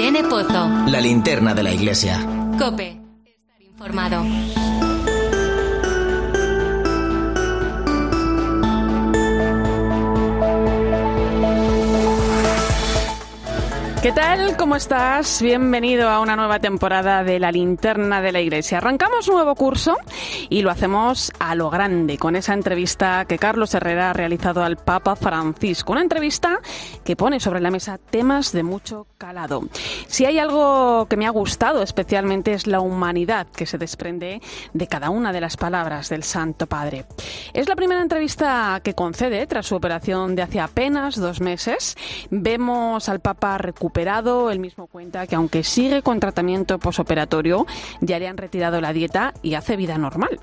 Irene Pozo. La linterna de la iglesia. Cope. Estar informado. ¿Qué tal? ¿Cómo estás? Bienvenido a una nueva temporada de La Linterna de la Iglesia. Arrancamos un nuevo curso y lo hacemos a lo grande con esa entrevista que Carlos Herrera ha realizado al Papa Francisco. Una entrevista que pone sobre la mesa temas de mucho calado. Si hay algo que me ha gustado especialmente es la humanidad que se desprende de cada una de las palabras del Santo Padre. Es la primera entrevista que concede tras su operación de hace apenas dos meses. Vemos al Papa recuperado. Él mismo cuenta que aunque sigue con tratamiento posoperatorio, ya le han retirado la dieta y hace vida normal.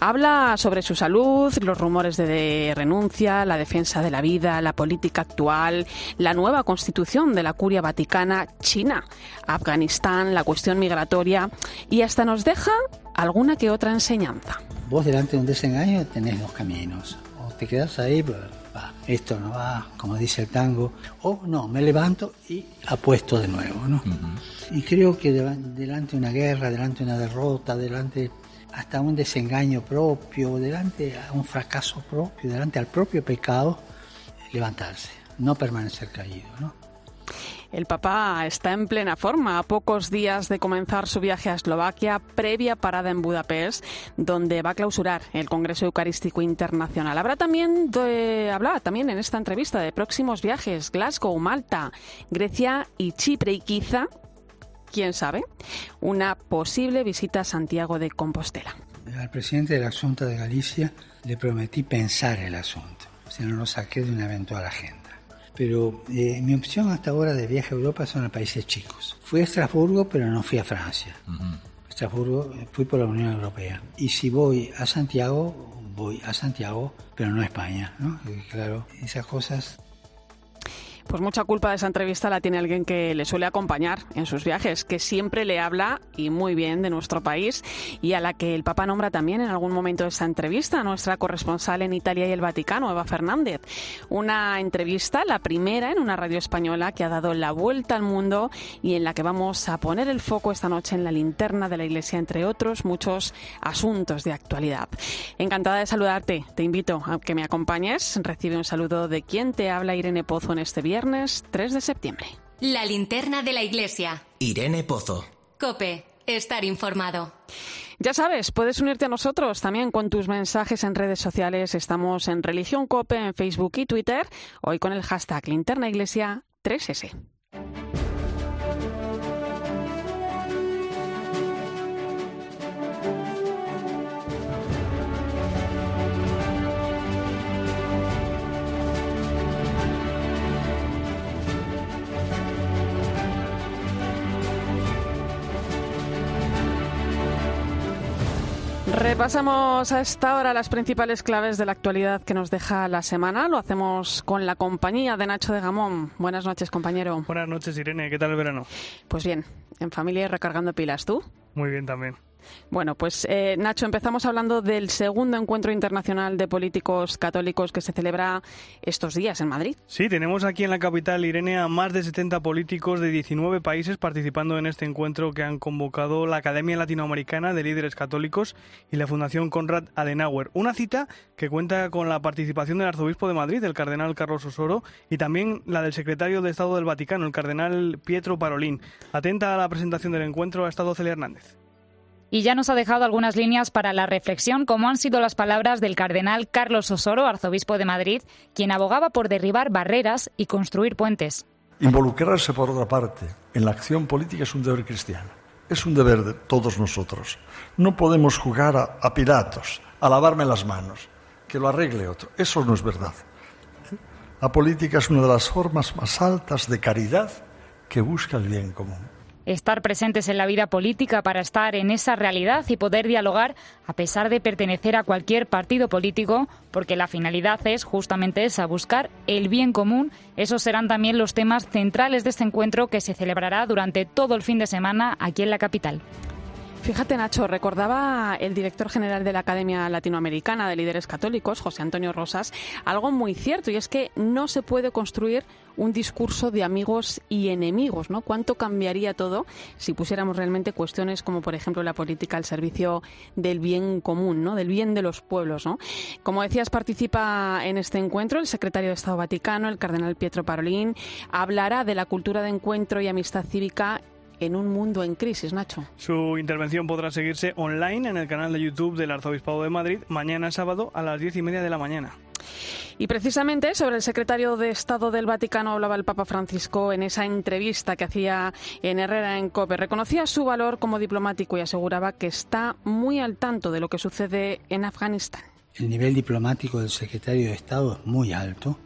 Habla sobre su salud, los rumores de renuncia, la defensa de la vida, la política actual, la nueva constitución de la curia vaticana, China, Afganistán, la cuestión migratoria y hasta nos deja alguna que otra enseñanza. Vos delante de un desengaño tenés dos caminos. O te quedas ahí, esto no va, como dice el tango, o no, me levanto y apuesto de nuevo, ¿no? Y creo que delante de una guerra, delante de una derrota, delante hasta un desengaño propio, delante a un fracaso propio, delante al propio pecado, levantarse, no permanecer caído, ¿no? El Papa está en plena forma, a pocos días de comenzar su viaje a Eslovaquia, previa parada en Budapest, donde va a clausurar el Congreso Eucarístico Internacional. Habrá también de, hablar también en esta entrevista de próximos viajes, Glasgow, Malta, Grecia y Chipre y quizá, quién sabe, una posible visita a Santiago de Compostela. Al presidente de la Junta de Galicia le prometí pensar el asunto, si no lo saqué de una eventual agenda pero eh, mi opción hasta ahora de viaje a Europa son a países chicos. Fui a Estrasburgo, pero no fui a Francia. Estrasburgo eh, fui por la Unión Europea. Y si voy a Santiago, voy a Santiago, pero no a España, ¿no? claro, esas cosas pues mucha culpa de esa entrevista la tiene alguien que le suele acompañar en sus viajes, que siempre le habla y muy bien de nuestro país y a la que el Papa nombra también en algún momento de esa entrevista, nuestra corresponsal en Italia y el Vaticano, Eva Fernández. Una entrevista, la primera en una radio española que ha dado la vuelta al mundo y en la que vamos a poner el foco esta noche en la linterna de la Iglesia, entre otros muchos asuntos de actualidad. Encantada de saludarte, te invito a que me acompañes. Recibe un saludo de quien te habla Irene Pozo en este viernes viernes 3 de septiembre. La linterna de la iglesia. Irene Pozo. Cope, estar informado. Ya sabes, puedes unirte a nosotros también con tus mensajes en redes sociales. Estamos en Religión Cope en Facebook y Twitter, hoy con el hashtag Linterna Iglesia 3S. Repasamos a esta hora las principales claves de la actualidad que nos deja la semana. Lo hacemos con la compañía de Nacho de Gamón. Buenas noches, compañero. Buenas noches, Irene. ¿Qué tal el verano? Pues bien, en familia y recargando pilas. ¿Tú? Muy bien también. Bueno, pues eh, Nacho, empezamos hablando del segundo encuentro internacional de políticos católicos que se celebra estos días en Madrid. Sí, tenemos aquí en la capital, Irene, a más de 70 políticos de 19 países participando en este encuentro que han convocado la Academia Latinoamericana de Líderes Católicos y la Fundación Konrad Adenauer. Una cita que cuenta con la participación del arzobispo de Madrid, el cardenal Carlos Osoro, y también la del secretario de Estado del Vaticano, el cardenal Pietro Parolín. Atenta a la presentación del encuentro ha estado Celia Hernández. Y ya nos ha dejado algunas líneas para la reflexión, como han sido las palabras del cardenal Carlos Osoro, arzobispo de Madrid, quien abogaba por derribar barreras y construir puentes. Involucrarse, por otra parte, en la acción política es un deber cristiano. Es un deber de todos nosotros. No podemos jugar a, a Pilatos, a lavarme las manos, que lo arregle otro. Eso no es verdad. La política es una de las formas más altas de caridad que busca el bien común estar presentes en la vida política para estar en esa realidad y poder dialogar a pesar de pertenecer a cualquier partido político, porque la finalidad es justamente esa, buscar el bien común. Esos serán también los temas centrales de este encuentro que se celebrará durante todo el fin de semana aquí en la capital. Fíjate, Nacho, recordaba el director general de la Academia Latinoamericana de Líderes Católicos, José Antonio Rosas, algo muy cierto, y es que no se puede construir un discurso de amigos y enemigos, ¿no? ¿Cuánto cambiaría todo si pusiéramos realmente cuestiones como, por ejemplo, la política al servicio del bien común, ¿no? Del bien de los pueblos, ¿no? Como decías, participa en este encuentro el secretario de Estado Vaticano, el cardenal Pietro Parolín, hablará de la cultura de encuentro y amistad cívica en un mundo en crisis, Nacho. Su intervención podrá seguirse online en el canal de YouTube del Arzobispado de Madrid mañana sábado a las diez y media de la mañana. Y precisamente sobre el secretario de Estado del Vaticano hablaba el Papa Francisco en esa entrevista que hacía en Herrera en COPE. Reconocía su valor como diplomático y aseguraba que está muy al tanto de lo que sucede en Afganistán. El nivel diplomático del secretario de Estado es muy alto.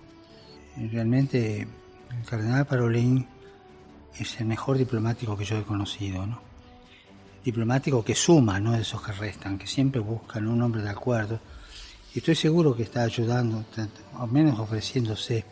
Realmente el cardenal Parolín es el mejor diplomático que yo he conocido, ¿no? Diplomático que suma, no de esos que restan, que siempre buscan un hombre de acuerdo y estoy seguro que está ayudando, al menos ofreciéndose.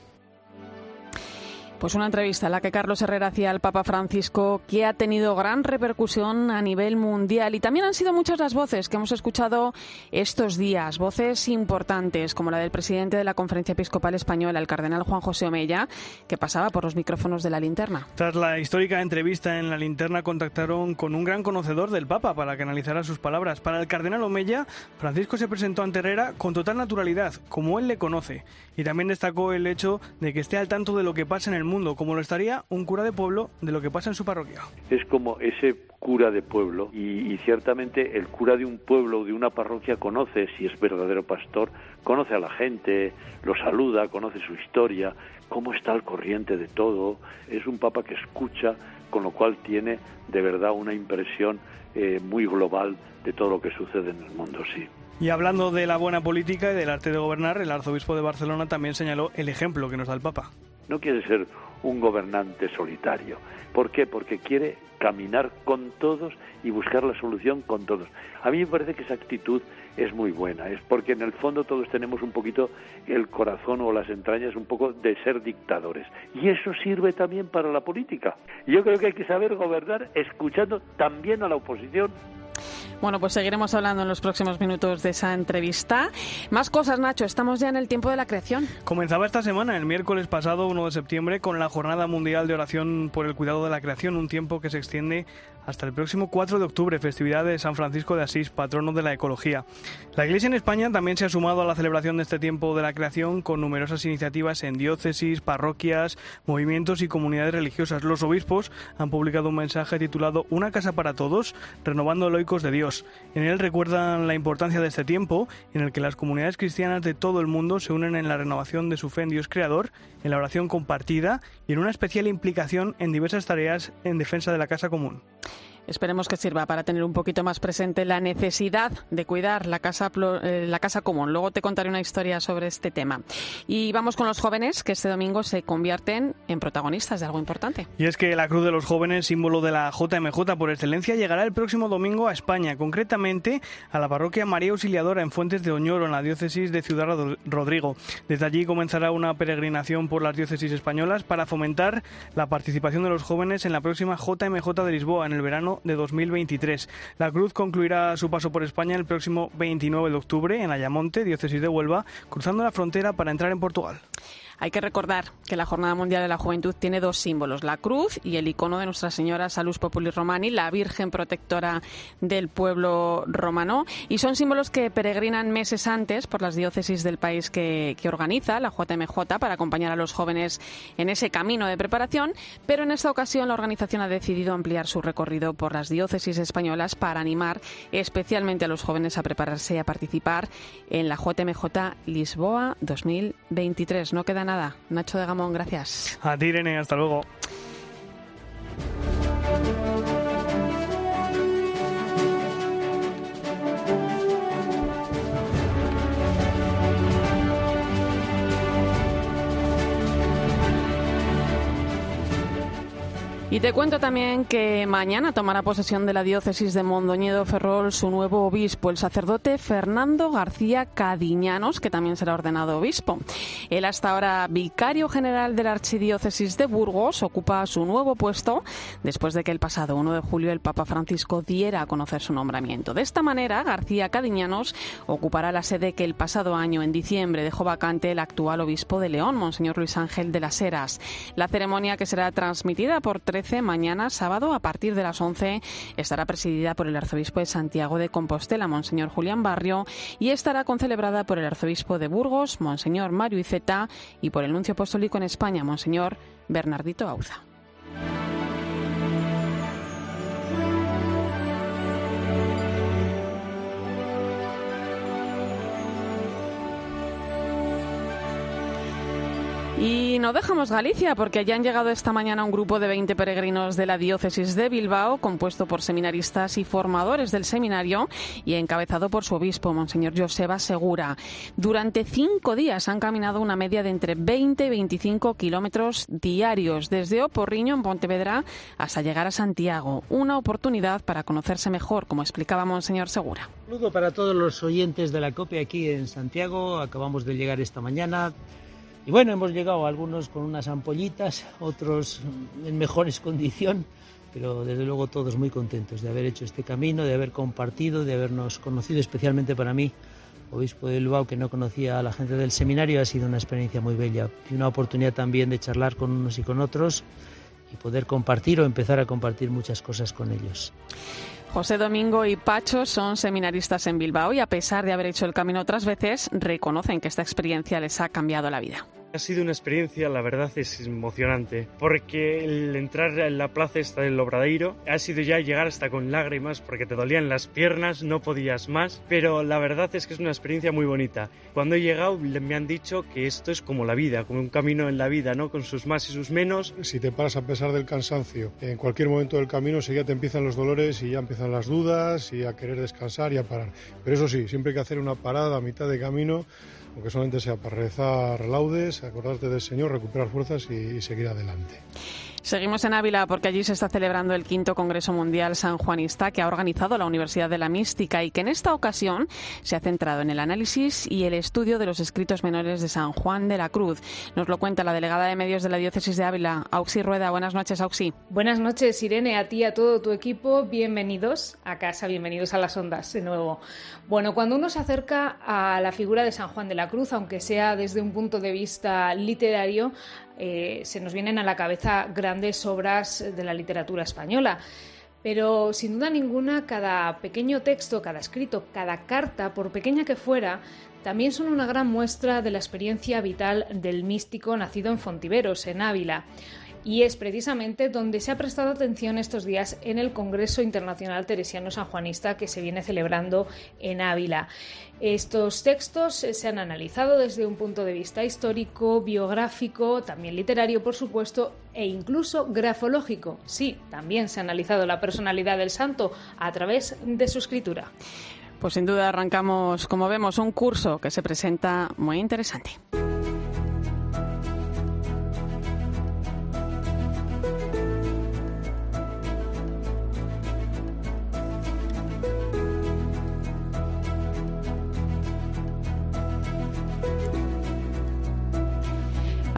Pues una entrevista en la que Carlos Herrera hacía al Papa Francisco que ha tenido gran repercusión a nivel mundial y también han sido muchas las voces que hemos escuchado estos días, voces importantes como la del presidente de la Conferencia Episcopal Española, el cardenal Juan José Omella, que pasaba por los micrófonos de la linterna. Tras la histórica entrevista en la linterna contactaron con un gran conocedor del Papa para que analizara sus palabras. Para el cardenal Omella, Francisco se presentó ante Herrera con total naturalidad, como él le conoce, y también destacó el hecho de que esté al tanto de lo que pasa en el mundo, como lo estaría un cura de pueblo de lo que pasa en su parroquia. Es como ese cura de pueblo y, y, ciertamente el cura de un pueblo o de una parroquia conoce, si es verdadero pastor, conoce a la gente, lo saluda, conoce su historia, cómo está al corriente de todo. Es un papa que escucha, con lo cual tiene de verdad una impresión eh, muy global de todo lo que sucede en el mundo, sí. Y hablando de la buena política y del arte de gobernar, el arzobispo de Barcelona también señaló el ejemplo que nos da el Papa. No quiere ser un gobernante solitario. ¿Por qué? Porque quiere caminar con todos y buscar la solución con todos. A mí me parece que esa actitud es muy buena, es porque en el fondo todos tenemos un poquito el corazón o las entrañas un poco de ser dictadores. Y eso sirve también para la política. Yo creo que hay que saber gobernar escuchando también a la oposición bueno, pues seguiremos hablando en los próximos minutos de esa entrevista. Más cosas, Nacho. Estamos ya en el tiempo de la creación. Comenzaba esta semana, el miércoles pasado, 1 de septiembre, con la Jornada Mundial de Oración por el Cuidado de la Creación, un tiempo que se extiende hasta el próximo 4 de octubre, festividad de San Francisco de Asís, patrono de la ecología. La Iglesia en España también se ha sumado a la celebración de este tiempo de la creación con numerosas iniciativas en diócesis, parroquias, movimientos y comunidades religiosas. Los obispos han publicado un mensaje titulado Una casa para todos, renovando loicos de Dios. En él recuerdan la importancia de este tiempo en el que las comunidades cristianas de todo el mundo se unen en la renovación de su fe en Dios Creador, en la oración compartida y en una especial implicación en diversas tareas en defensa de la casa común. Esperemos que sirva para tener un poquito más presente la necesidad de cuidar la casa, eh, la casa común. Luego te contaré una historia sobre este tema. Y vamos con los jóvenes que este domingo se convierten en protagonistas de algo importante. Y es que la Cruz de los Jóvenes, símbolo de la JMJ por excelencia, llegará el próximo domingo a España, concretamente a la parroquia María Auxiliadora en Fuentes de Oñoro, en la diócesis de Ciudad Rodrigo. Desde allí comenzará una peregrinación por las diócesis españolas para fomentar la participación de los jóvenes en la próxima JMJ de Lisboa en el verano de 2023. La cruz concluirá su paso por España el próximo 29 de octubre en Ayamonte, diócesis de Huelva, cruzando la frontera para entrar en Portugal. Hay que recordar que la Jornada Mundial de la Juventud tiene dos símbolos, la cruz y el icono de Nuestra Señora Salus Populi Romani, la Virgen protectora del pueblo romano, y son símbolos que peregrinan meses antes por las diócesis del país que, que organiza la JMJ para acompañar a los jóvenes en ese camino de preparación, pero en esta ocasión la organización ha decidido ampliar su recorrido por las diócesis españolas para animar especialmente a los jóvenes a prepararse a participar en la JMJ Lisboa 2023. No queda nada. Nacho de Gamón, gracias. A ti, Irene, hasta luego. Y te cuento también que mañana tomará posesión de la diócesis de Mondoñedo Ferrol su nuevo obispo, el sacerdote Fernando García Cadiñanos, que también será ordenado obispo. Él hasta ahora vicario general de la archidiócesis de Burgos ocupa su nuevo puesto después de que el pasado 1 de julio el Papa Francisco diera a conocer su nombramiento. De esta manera, García Cadiñanos ocupará la sede que el pasado año, en diciembre, dejó vacante el actual obispo de León, Monseñor Luis Ángel de las Heras. La ceremonia que será transmitida por tres mañana sábado, a partir de las 11, estará presidida por el arzobispo de Santiago de Compostela, Monseñor Julián Barrio, y estará concelebrada por el arzobispo de Burgos, Monseñor Mario Iceta, y por el nuncio apostólico en España, Monseñor Bernardito Auza. Y no dejamos Galicia porque ya han llegado esta mañana un grupo de 20 peregrinos de la diócesis de Bilbao, compuesto por seminaristas y formadores del seminario y encabezado por su obispo, Monseñor Joseba Segura. Durante cinco días han caminado una media de entre 20 y 25 kilómetros diarios, desde Oporriño, en Pontevedra, hasta llegar a Santiago. Una oportunidad para conocerse mejor, como explicaba Monseñor Segura. Un saludo para todos los oyentes de la copia aquí en Santiago. Acabamos de llegar esta mañana y bueno, hemos llegado algunos con unas ampollitas, otros en mejores condiciones, pero desde luego todos muy contentos de haber hecho este camino, de haber compartido, de habernos conocido, especialmente para mí, obispo de Bilbao, que no conocía a la gente del seminario, ha sido una experiencia muy bella y una oportunidad también de charlar con unos y con otros y poder compartir o empezar a compartir muchas cosas con ellos. José Domingo y Pacho son seminaristas en Bilbao y a pesar de haber hecho el camino otras veces, reconocen que esta experiencia les ha cambiado la vida. Ha sido una experiencia, la verdad es emocionante, porque el entrar en la plaza esta del Obradeiro ha sido ya llegar hasta con lágrimas porque te dolían las piernas, no podías más, pero la verdad es que es una experiencia muy bonita. Cuando he llegado me han dicho que esto es como la vida, como un camino en la vida, ¿no? Con sus más y sus menos. Si te paras a pesar del cansancio, en cualquier momento del camino ya te empiezan los dolores y ya empiezan las dudas y a querer descansar y a parar. Pero eso sí, siempre hay que hacer una parada a mitad de camino aunque solamente sea para rezar laudes, acordarte del Señor, recuperar fuerzas y, seguir adelante. Seguimos en Ávila porque allí se está celebrando el quinto Congreso Mundial San Juanista que ha organizado la Universidad de la Mística y que en esta ocasión se ha centrado en el análisis y el estudio de los escritos menores de San Juan de la Cruz. Nos lo cuenta la delegada de medios de la Diócesis de Ávila, Auxi Rueda. Buenas noches, Auxi. Buenas noches, Irene, a ti y a todo tu equipo. Bienvenidos a casa, bienvenidos a las ondas de nuevo. Bueno, cuando uno se acerca a la figura de San Juan de la Cruz, aunque sea desde un punto de vista literario, eh, se nos vienen a la cabeza grandes obras de la literatura española. Pero sin duda ninguna, cada pequeño texto, cada escrito, cada carta, por pequeña que fuera, también son una gran muestra de la experiencia vital del místico nacido en Fontiveros, en Ávila y es precisamente donde se ha prestado atención estos días en el Congreso Internacional Teresiano Sanjuanista que se viene celebrando en Ávila. Estos textos se han analizado desde un punto de vista histórico, biográfico, también literario, por supuesto, e incluso grafológico. Sí, también se ha analizado la personalidad del santo a través de su escritura. Pues sin duda arrancamos, como vemos, un curso que se presenta muy interesante.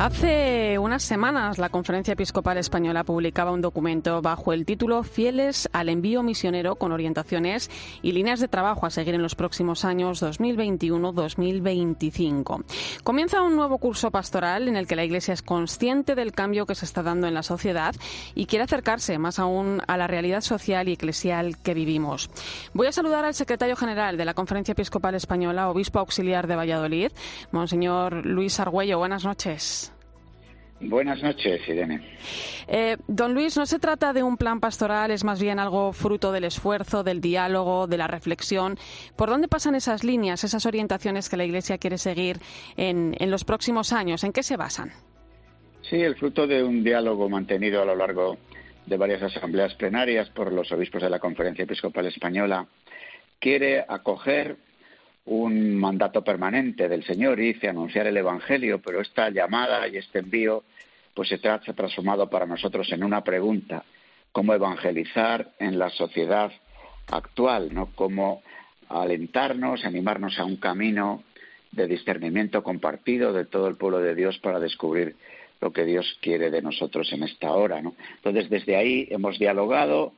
Hace unas semanas la Conferencia Episcopal Española publicaba un documento bajo el título Fieles al envío misionero con orientaciones y líneas de trabajo a seguir en los próximos años 2021-2025. Comienza un nuevo curso pastoral en el que la Iglesia es consciente del cambio que se está dando en la sociedad y quiere acercarse más aún a la realidad social y eclesial que vivimos. Voy a saludar al secretario general de la Conferencia Episcopal Española, obispo auxiliar de Valladolid, Monseñor Luis Argüello. Buenas noches. Buenas noches, Irene. Eh, don Luis, no se trata de un plan pastoral, es más bien algo fruto del esfuerzo, del diálogo, de la reflexión. ¿Por dónde pasan esas líneas, esas orientaciones que la Iglesia quiere seguir en, en los próximos años? ¿En qué se basan? Sí, el fruto de un diálogo mantenido a lo largo de varias asambleas plenarias por los obispos de la Conferencia Episcopal Española quiere acoger un mandato permanente del Señor, dice anunciar el Evangelio, pero esta llamada y este envío pues se ha transformado para nosotros en una pregunta, cómo evangelizar en la sociedad actual, ¿no? Cómo alentarnos, animarnos a un camino de discernimiento compartido de todo el pueblo de Dios para descubrir lo que Dios quiere de nosotros en esta hora. ¿no? Entonces, desde ahí hemos dialogado,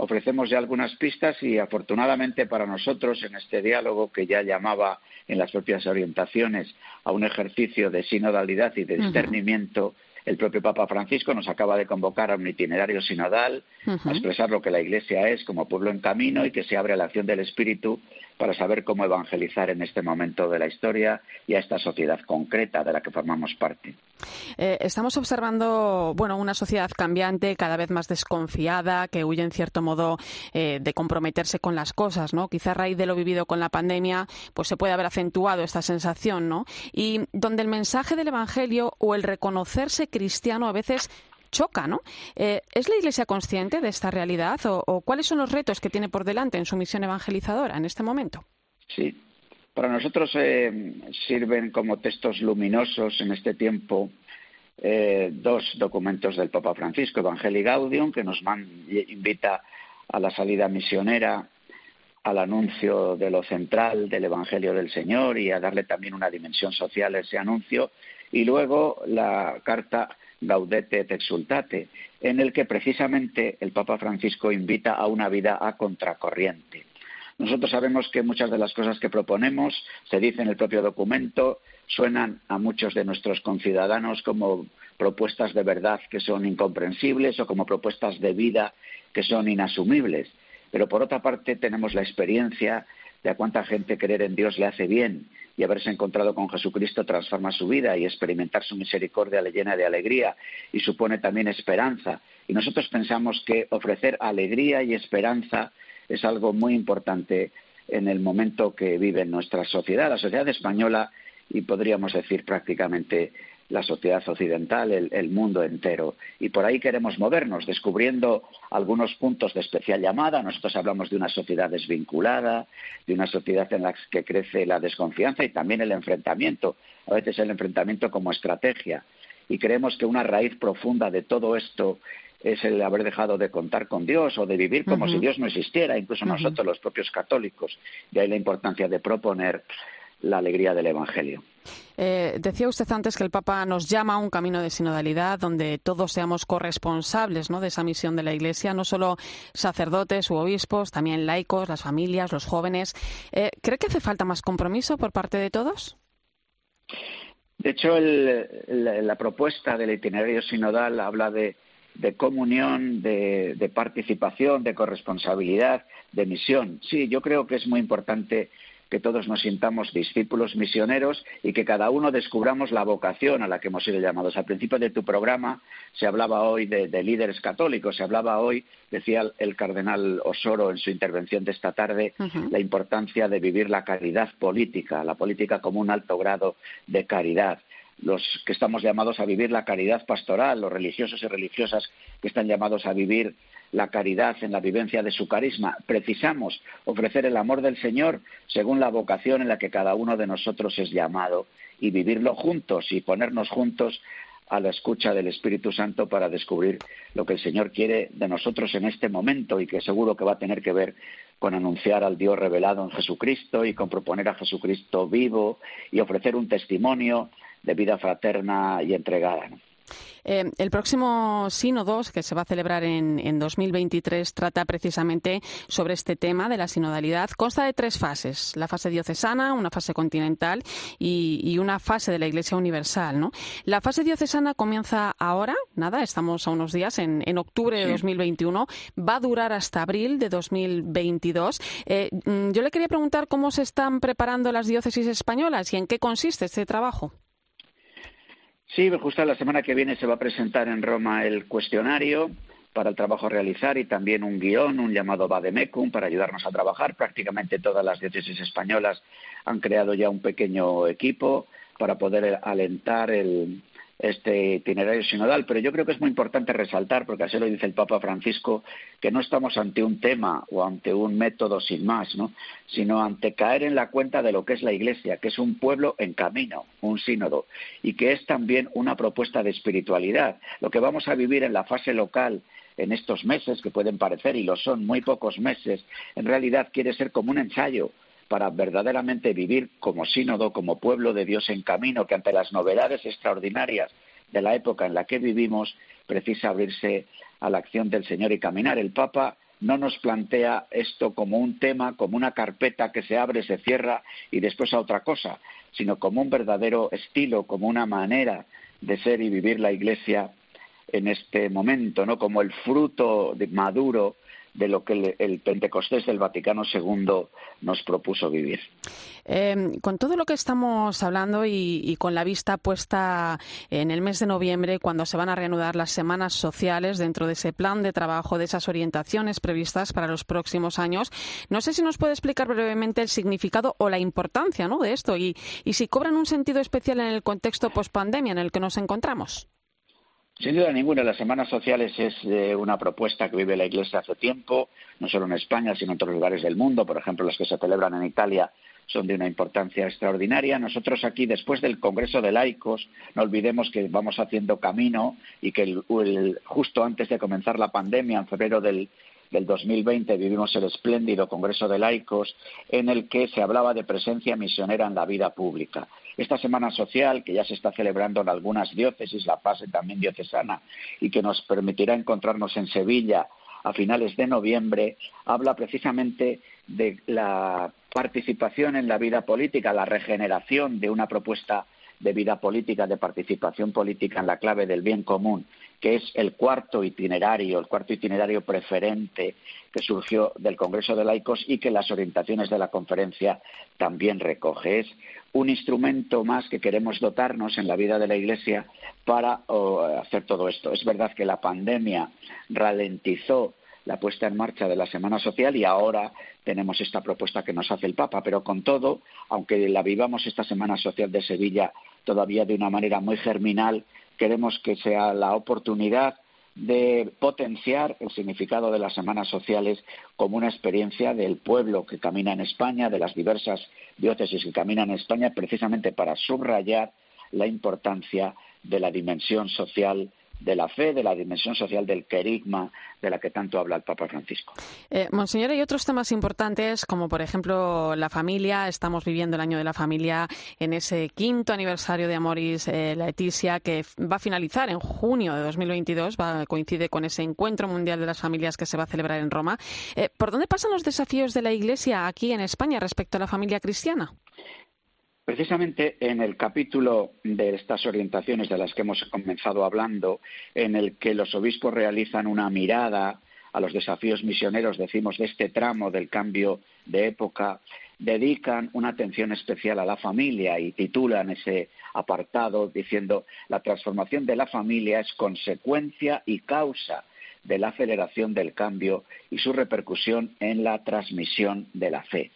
ofrecemos ya algunas pistas y afortunadamente para nosotros en este diálogo que ya llamaba en las propias orientaciones a un ejercicio de sinodalidad y de discernimiento, el propio Papa Francisco nos acaba de convocar a un itinerario sinodal, a expresar lo que la Iglesia es como pueblo en camino y que se abre a la acción del Espíritu para saber cómo evangelizar en este momento de la historia y a esta sociedad concreta de la que formamos parte. Eh, estamos observando, bueno, una sociedad cambiante, cada vez más desconfiada, que huye en cierto modo eh, de comprometerse con las cosas, ¿no? Quizá a raíz de lo vivido con la pandemia, pues se puede haber acentuado esta sensación, ¿no? Y donde el mensaje del Evangelio o el reconocerse cristiano a veces choca, ¿no? Eh, ¿Es la Iglesia consciente de esta realidad o, cuáles son los retos que tiene por delante en su misión evangelizadora en este momento? Sí, para nosotros eh, sirven como textos luminosos en este tiempo eh, dos documentos del Papa Francisco, Evangelii Gaudium, que nos invita a la salida misionera, al anuncio de lo central del Evangelio del Señor y a darle también una dimensión social a ese anuncio, y luego la carta Gaudete et Exultate, en el que precisamente el Papa Francisco invita a una vida a contracorriente. Nosotros sabemos que muchas de las cosas que proponemos, se dice en el propio documento, suenan a muchos de nuestros conciudadanos como propuestas de verdad que son incomprensibles o como propuestas de vida que son inasumibles. Pero por otra parte tenemos la experiencia de a cuánta gente creer en Dios le hace bien y haberse encontrado con Jesucristo transforma su vida y experimentar su misericordia le llena de alegría y supone también esperanza. Y nosotros pensamos que ofrecer alegría y esperanza es algo muy importante en el momento que vive nuestra sociedad, la sociedad española y podríamos decir prácticamente la sociedad occidental, el, mundo entero. Y por ahí queremos movernos, descubriendo algunos puntos de especial llamada. Nosotros hablamos de una sociedad desvinculada, de una sociedad en la que crece la desconfianza y también el enfrentamiento, a veces el enfrentamiento como estrategia. Y creemos que una raíz profunda de todo esto es el haber dejado de contar con Dios o de vivir como si Dios no existiera, incluso nosotros los propios católicos. De ahí la importancia de proponer la alegría del Evangelio. Eh, decía usted antes que el Papa nos llama a un camino de sinodalidad donde todos seamos corresponsables de esa misión de la Iglesia, no solo sacerdotes u obispos, también laicos, las familias, los jóvenes. Eh, ¿Cree que hace falta más compromiso por parte de todos? De hecho, la, propuesta del itinerario sinodal habla de, comunión, de participación, de corresponsabilidad, de misión. Sí, yo creo que es muy importante que todos nos sintamos discípulos misioneros y que cada uno descubramos la vocación a la que hemos sido llamados. Al principio de tu programa se hablaba hoy de, líderes católicos, se hablaba hoy, decía el, cardenal Osoro en su intervención de esta tarde, la importancia de vivir la caridad política, la política como un alto grado de caridad los que estamos llamados a vivir la caridad pastoral, los religiosos y religiosas que están llamados a vivir la caridad en la vivencia de su carisma. Precisamos ofrecer el amor del Señor según la vocación en la que cada uno de nosotros es llamado y vivirlo juntos y ponernos juntos a la escucha del Espíritu Santo para descubrir lo que el Señor quiere de nosotros en este momento y que seguro que va a tener que ver con anunciar al Dios revelado en Jesucristo y con proponer a Jesucristo vivo y ofrecer un testimonio de vida fraterna y entregada. Eh, el próximo sínodo, que se va a celebrar en, en, 2023, trata precisamente sobre este tema de la sinodalidad. Consta de tres fases: la fase diocesana, una fase continental y, una fase de la Iglesia Universal. ¿no? La fase diocesana comienza ahora, nada, estamos a unos días, en, octubre de 2021. Va a durar hasta abril de 2022. Eh, mm, yo le quería preguntar cómo se están preparando las diócesis españolas y en qué consiste este trabajo. Sí, justo la semana que viene se va a presentar en Roma el cuestionario para el trabajo a realizar y también un guion, un llamado Vademecum, para ayudarnos a trabajar. Prácticamente todas las diócesis españolas han creado ya un pequeño equipo para poder alentar el, este itinerario sinodal, pero yo creo que es muy importante resaltar, porque así lo dice el Papa Francisco, que no estamos ante un tema o ante un método sin más, ¿no? sino ante caer en la cuenta de lo que es la Iglesia, que es un pueblo en camino, un sínodo, y que es también una propuesta de espiritualidad. Lo que vamos a vivir en la fase local en estos meses, que pueden parecer, y lo son muy pocos meses, en realidad quiere ser como un ensayo para verdaderamente vivir como sínodo, como pueblo de Dios en camino, que ante las novedades extraordinarias de la época en la que vivimos, precisa abrirse a la acción del Señor y caminar. El Papa no nos plantea esto como un tema, como una carpeta que se abre, se cierra y después a otra cosa, sino como un verdadero estilo, como una manera de ser y vivir la Iglesia en este momento, ¿no? Como el fruto maduro de lo que el, Pentecostés del Vaticano II nos propuso vivir. Eh, con todo lo que estamos hablando y, con la vista puesta en el mes de noviembre, cuando se van a reanudar las semanas sociales dentro de ese plan de trabajo, de esas orientaciones previstas para los próximos años, no sé si nos puede explicar brevemente el significado o la importancia ¿no? de esto y, y si cobran un sentido especial en el contexto post-pandemia en el que nos encontramos. Sin duda ninguna, las semanas sociales es eh, una propuesta que vive la Iglesia hace tiempo, no solo en España, sino en otros lugares del mundo. Por ejemplo, las que se celebran en Italia son de una importancia extraordinaria. Nosotros aquí, después del Congreso de Laicos, no olvidemos que vamos haciendo camino y que justo antes de comenzar la pandemia, en febrero del, del 2020, vivimos el espléndido Congreso de Laicos, en el que se hablaba de presencia misionera en la vida pública. Esta Semana Social, que ya se está celebrando en algunas diócesis, la fase también diocesana, y que nos permitirá encontrarnos en Sevilla a finales de noviembre, habla precisamente de la participación en la vida política, la regeneración de una propuesta de vida política, de participación política en la clave del bien común, que es el cuarto itinerario, el cuarto itinerario preferente que surgió del Congreso de Laicos y que las orientaciones de la conferencia también recoge. Es un instrumento más que queremos dotarnos en la vida de la Iglesia para hacer todo esto. Es verdad que la pandemia ralentizó la puesta en marcha de la Semana Social y ahora tenemos esta propuesta que nos hace el Papa, pero con todo, aunque la vivamos esta Semana Social de Sevilla todavía de una manera muy germinal, queremos que sea la oportunidad de potenciar el significado de las semanas sociales como una experiencia del pueblo que camina en España, de las diversas diócesis que caminan en España, precisamente para subrayar la importancia de la dimensión social de la fe, de la dimensión social del querigma de la que tanto habla el Papa Francisco. Eh, Monseñor, hay otros temas importantes, como por ejemplo la familia. Estamos viviendo el año de la familia en ese quinto aniversario de Amoris eh, que va a finalizar en junio de 2022, va, coincide con ese encuentro mundial de las familias que se va a celebrar en Roma. Eh, ¿Por dónde pasan los desafíos de la Iglesia aquí en España respecto a la familia cristiana? Precisamente en el capítulo de estas orientaciones de las que hemos comenzado hablando, en el que los obispos realizan una mirada a los desafíos misioneros, decimos, de este tramo del cambio de época, dedican una atención especial a la familia y titulan ese apartado diciendo la transformación de la familia es consecuencia y causa de la aceleración del cambio y su repercusión en la transmisión de la fe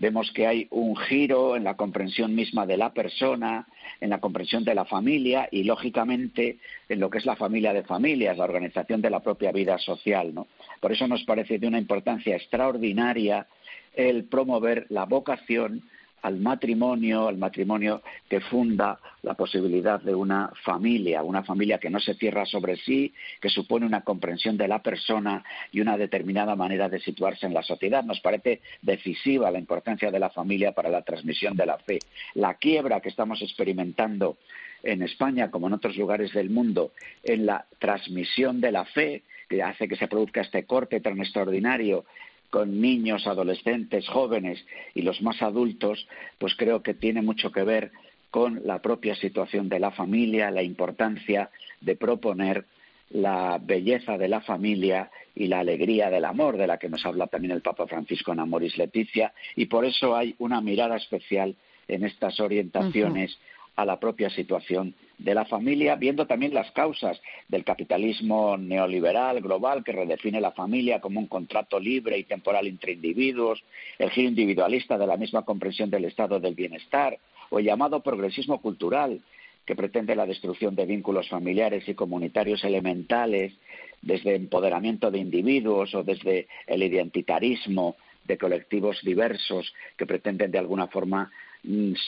vemos que hay un giro en la comprensión misma de la persona, en la comprensión de la familia y, lógicamente, en lo que es la familia de familias, la organización de la propia vida social. ¿no? Por eso nos parece de una importancia extraordinaria el promover la vocación al matrimonio, al matrimonio que funda la posibilidad de una familia, una familia que no se cierra sobre sí, que supone una comprensión de la persona y una determinada manera de situarse en la sociedad. Nos parece decisiva la importancia de la familia para la transmisión de la fe. La quiebra que estamos experimentando en España, como en otros lugares del mundo, en la transmisión de la fe, que hace que se produzca este corte tan extraordinario con niños, adolescentes, jóvenes y los más adultos, pues creo que tiene mucho que ver con la propia situación de la familia, la importancia de proponer la belleza de la familia y la alegría del amor, de la que nos habla también el Papa Francisco en Amoris Leticia, y por eso hay una mirada especial en estas orientaciones a la propia situación de la familia, viendo también las causas del capitalismo neoliberal global que redefine la familia como un contrato libre y temporal entre individuos, el giro individualista de la misma comprensión del estado del bienestar o el llamado progresismo cultural que pretende la destrucción de vínculos familiares y comunitarios elementales, desde empoderamiento de individuos o desde el identitarismo de colectivos diversos que pretenden de alguna forma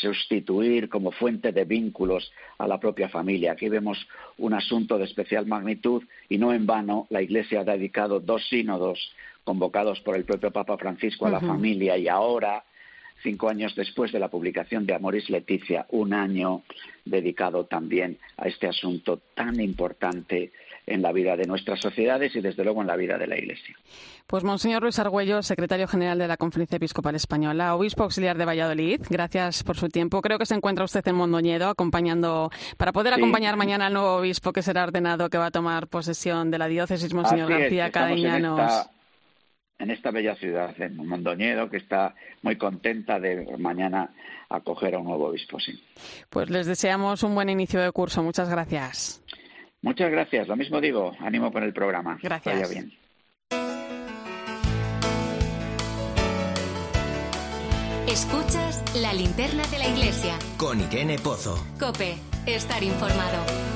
sustituir como fuente de vínculos a la propia familia. Aquí vemos un asunto de especial magnitud y no en vano la Iglesia ha dedicado dos sínodos convocados por el propio Papa Francisco a la familia y ahora cinco años después de la publicación de Amoris Leticia, un año dedicado también a este asunto tan importante en la vida de nuestras sociedades y desde luego en la vida de la Iglesia. Pues Monseñor Luis Argüello, secretario general de la Conferencia Episcopal Española, obispo auxiliar de Valladolid, gracias por su tiempo. Creo que se encuentra usted en Mondoñedo acompañando, para poder acompañar mañana al nuevo obispo que será ordenado, que va a tomar posesión de la diócesis, Monseñor García Cadeñanos en esta bella ciudad, en Mondoñedo, que está muy contenta de mañana acoger a un nuevo obispo. Sí. Pues les deseamos un buen inicio de curso. Muchas gracias. Muchas gracias. Lo mismo digo. Ánimo con el programa. Gracias. Vaya bien. Escuchas la linterna de la iglesia. Con Irene Pozo. Cope, estar informado.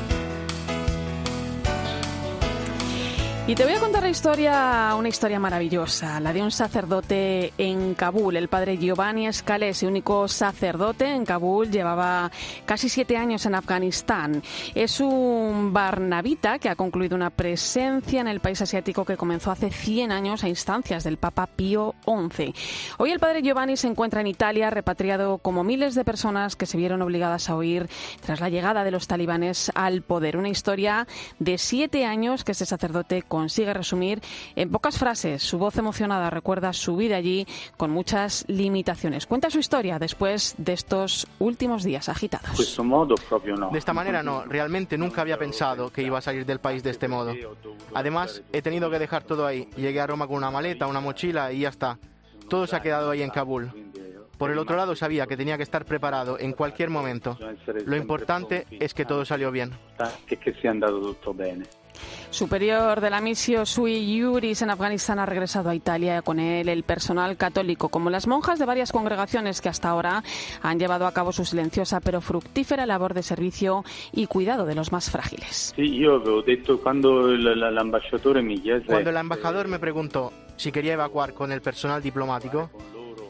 Y te voy a contar la historia, una historia maravillosa, la de un sacerdote en Kabul, el padre Giovanni Scalesi, único sacerdote en Kabul, llevaba casi siete años en Afganistán. Es un barnabita que ha concluido una presencia en el país asiático que comenzó hace 100 años a instancias del Papa Pío XI. Hoy el padre Giovanni se encuentra en Italia, repatriado como miles de personas que se vieron obligadas a huir tras la llegada de los talibanes al poder. Una historia de siete años que este sacerdote consigue resumir en pocas frases. Su voz emocionada recuerda su vida allí con muchas limitaciones. Cuenta su historia después de estos últimos días agitados. De esta manera no, realmente nunca había pensado que iba a salir del país de este modo. Además, he tenido que dejar todo ahí. Llegué a Roma con una maleta, una mochila y ya está. Todo se ha quedado ahí en Kabul. Por el otro lado, sabía que tenía que estar preparado en cualquier momento. Lo importante es que todo salió bien. Que se han dado todo bien. Superior de la misión Sui Yuris en Afganistán ha regresado a Italia con él el personal católico, como las monjas de varias congregaciones que hasta ahora han llevado a cabo su silenciosa pero fructífera labor de servicio y cuidado de los más frágiles. Sí, yo dicho cuando el, me Cuando el embajador me preguntó si quería evacuar con el personal diplomático,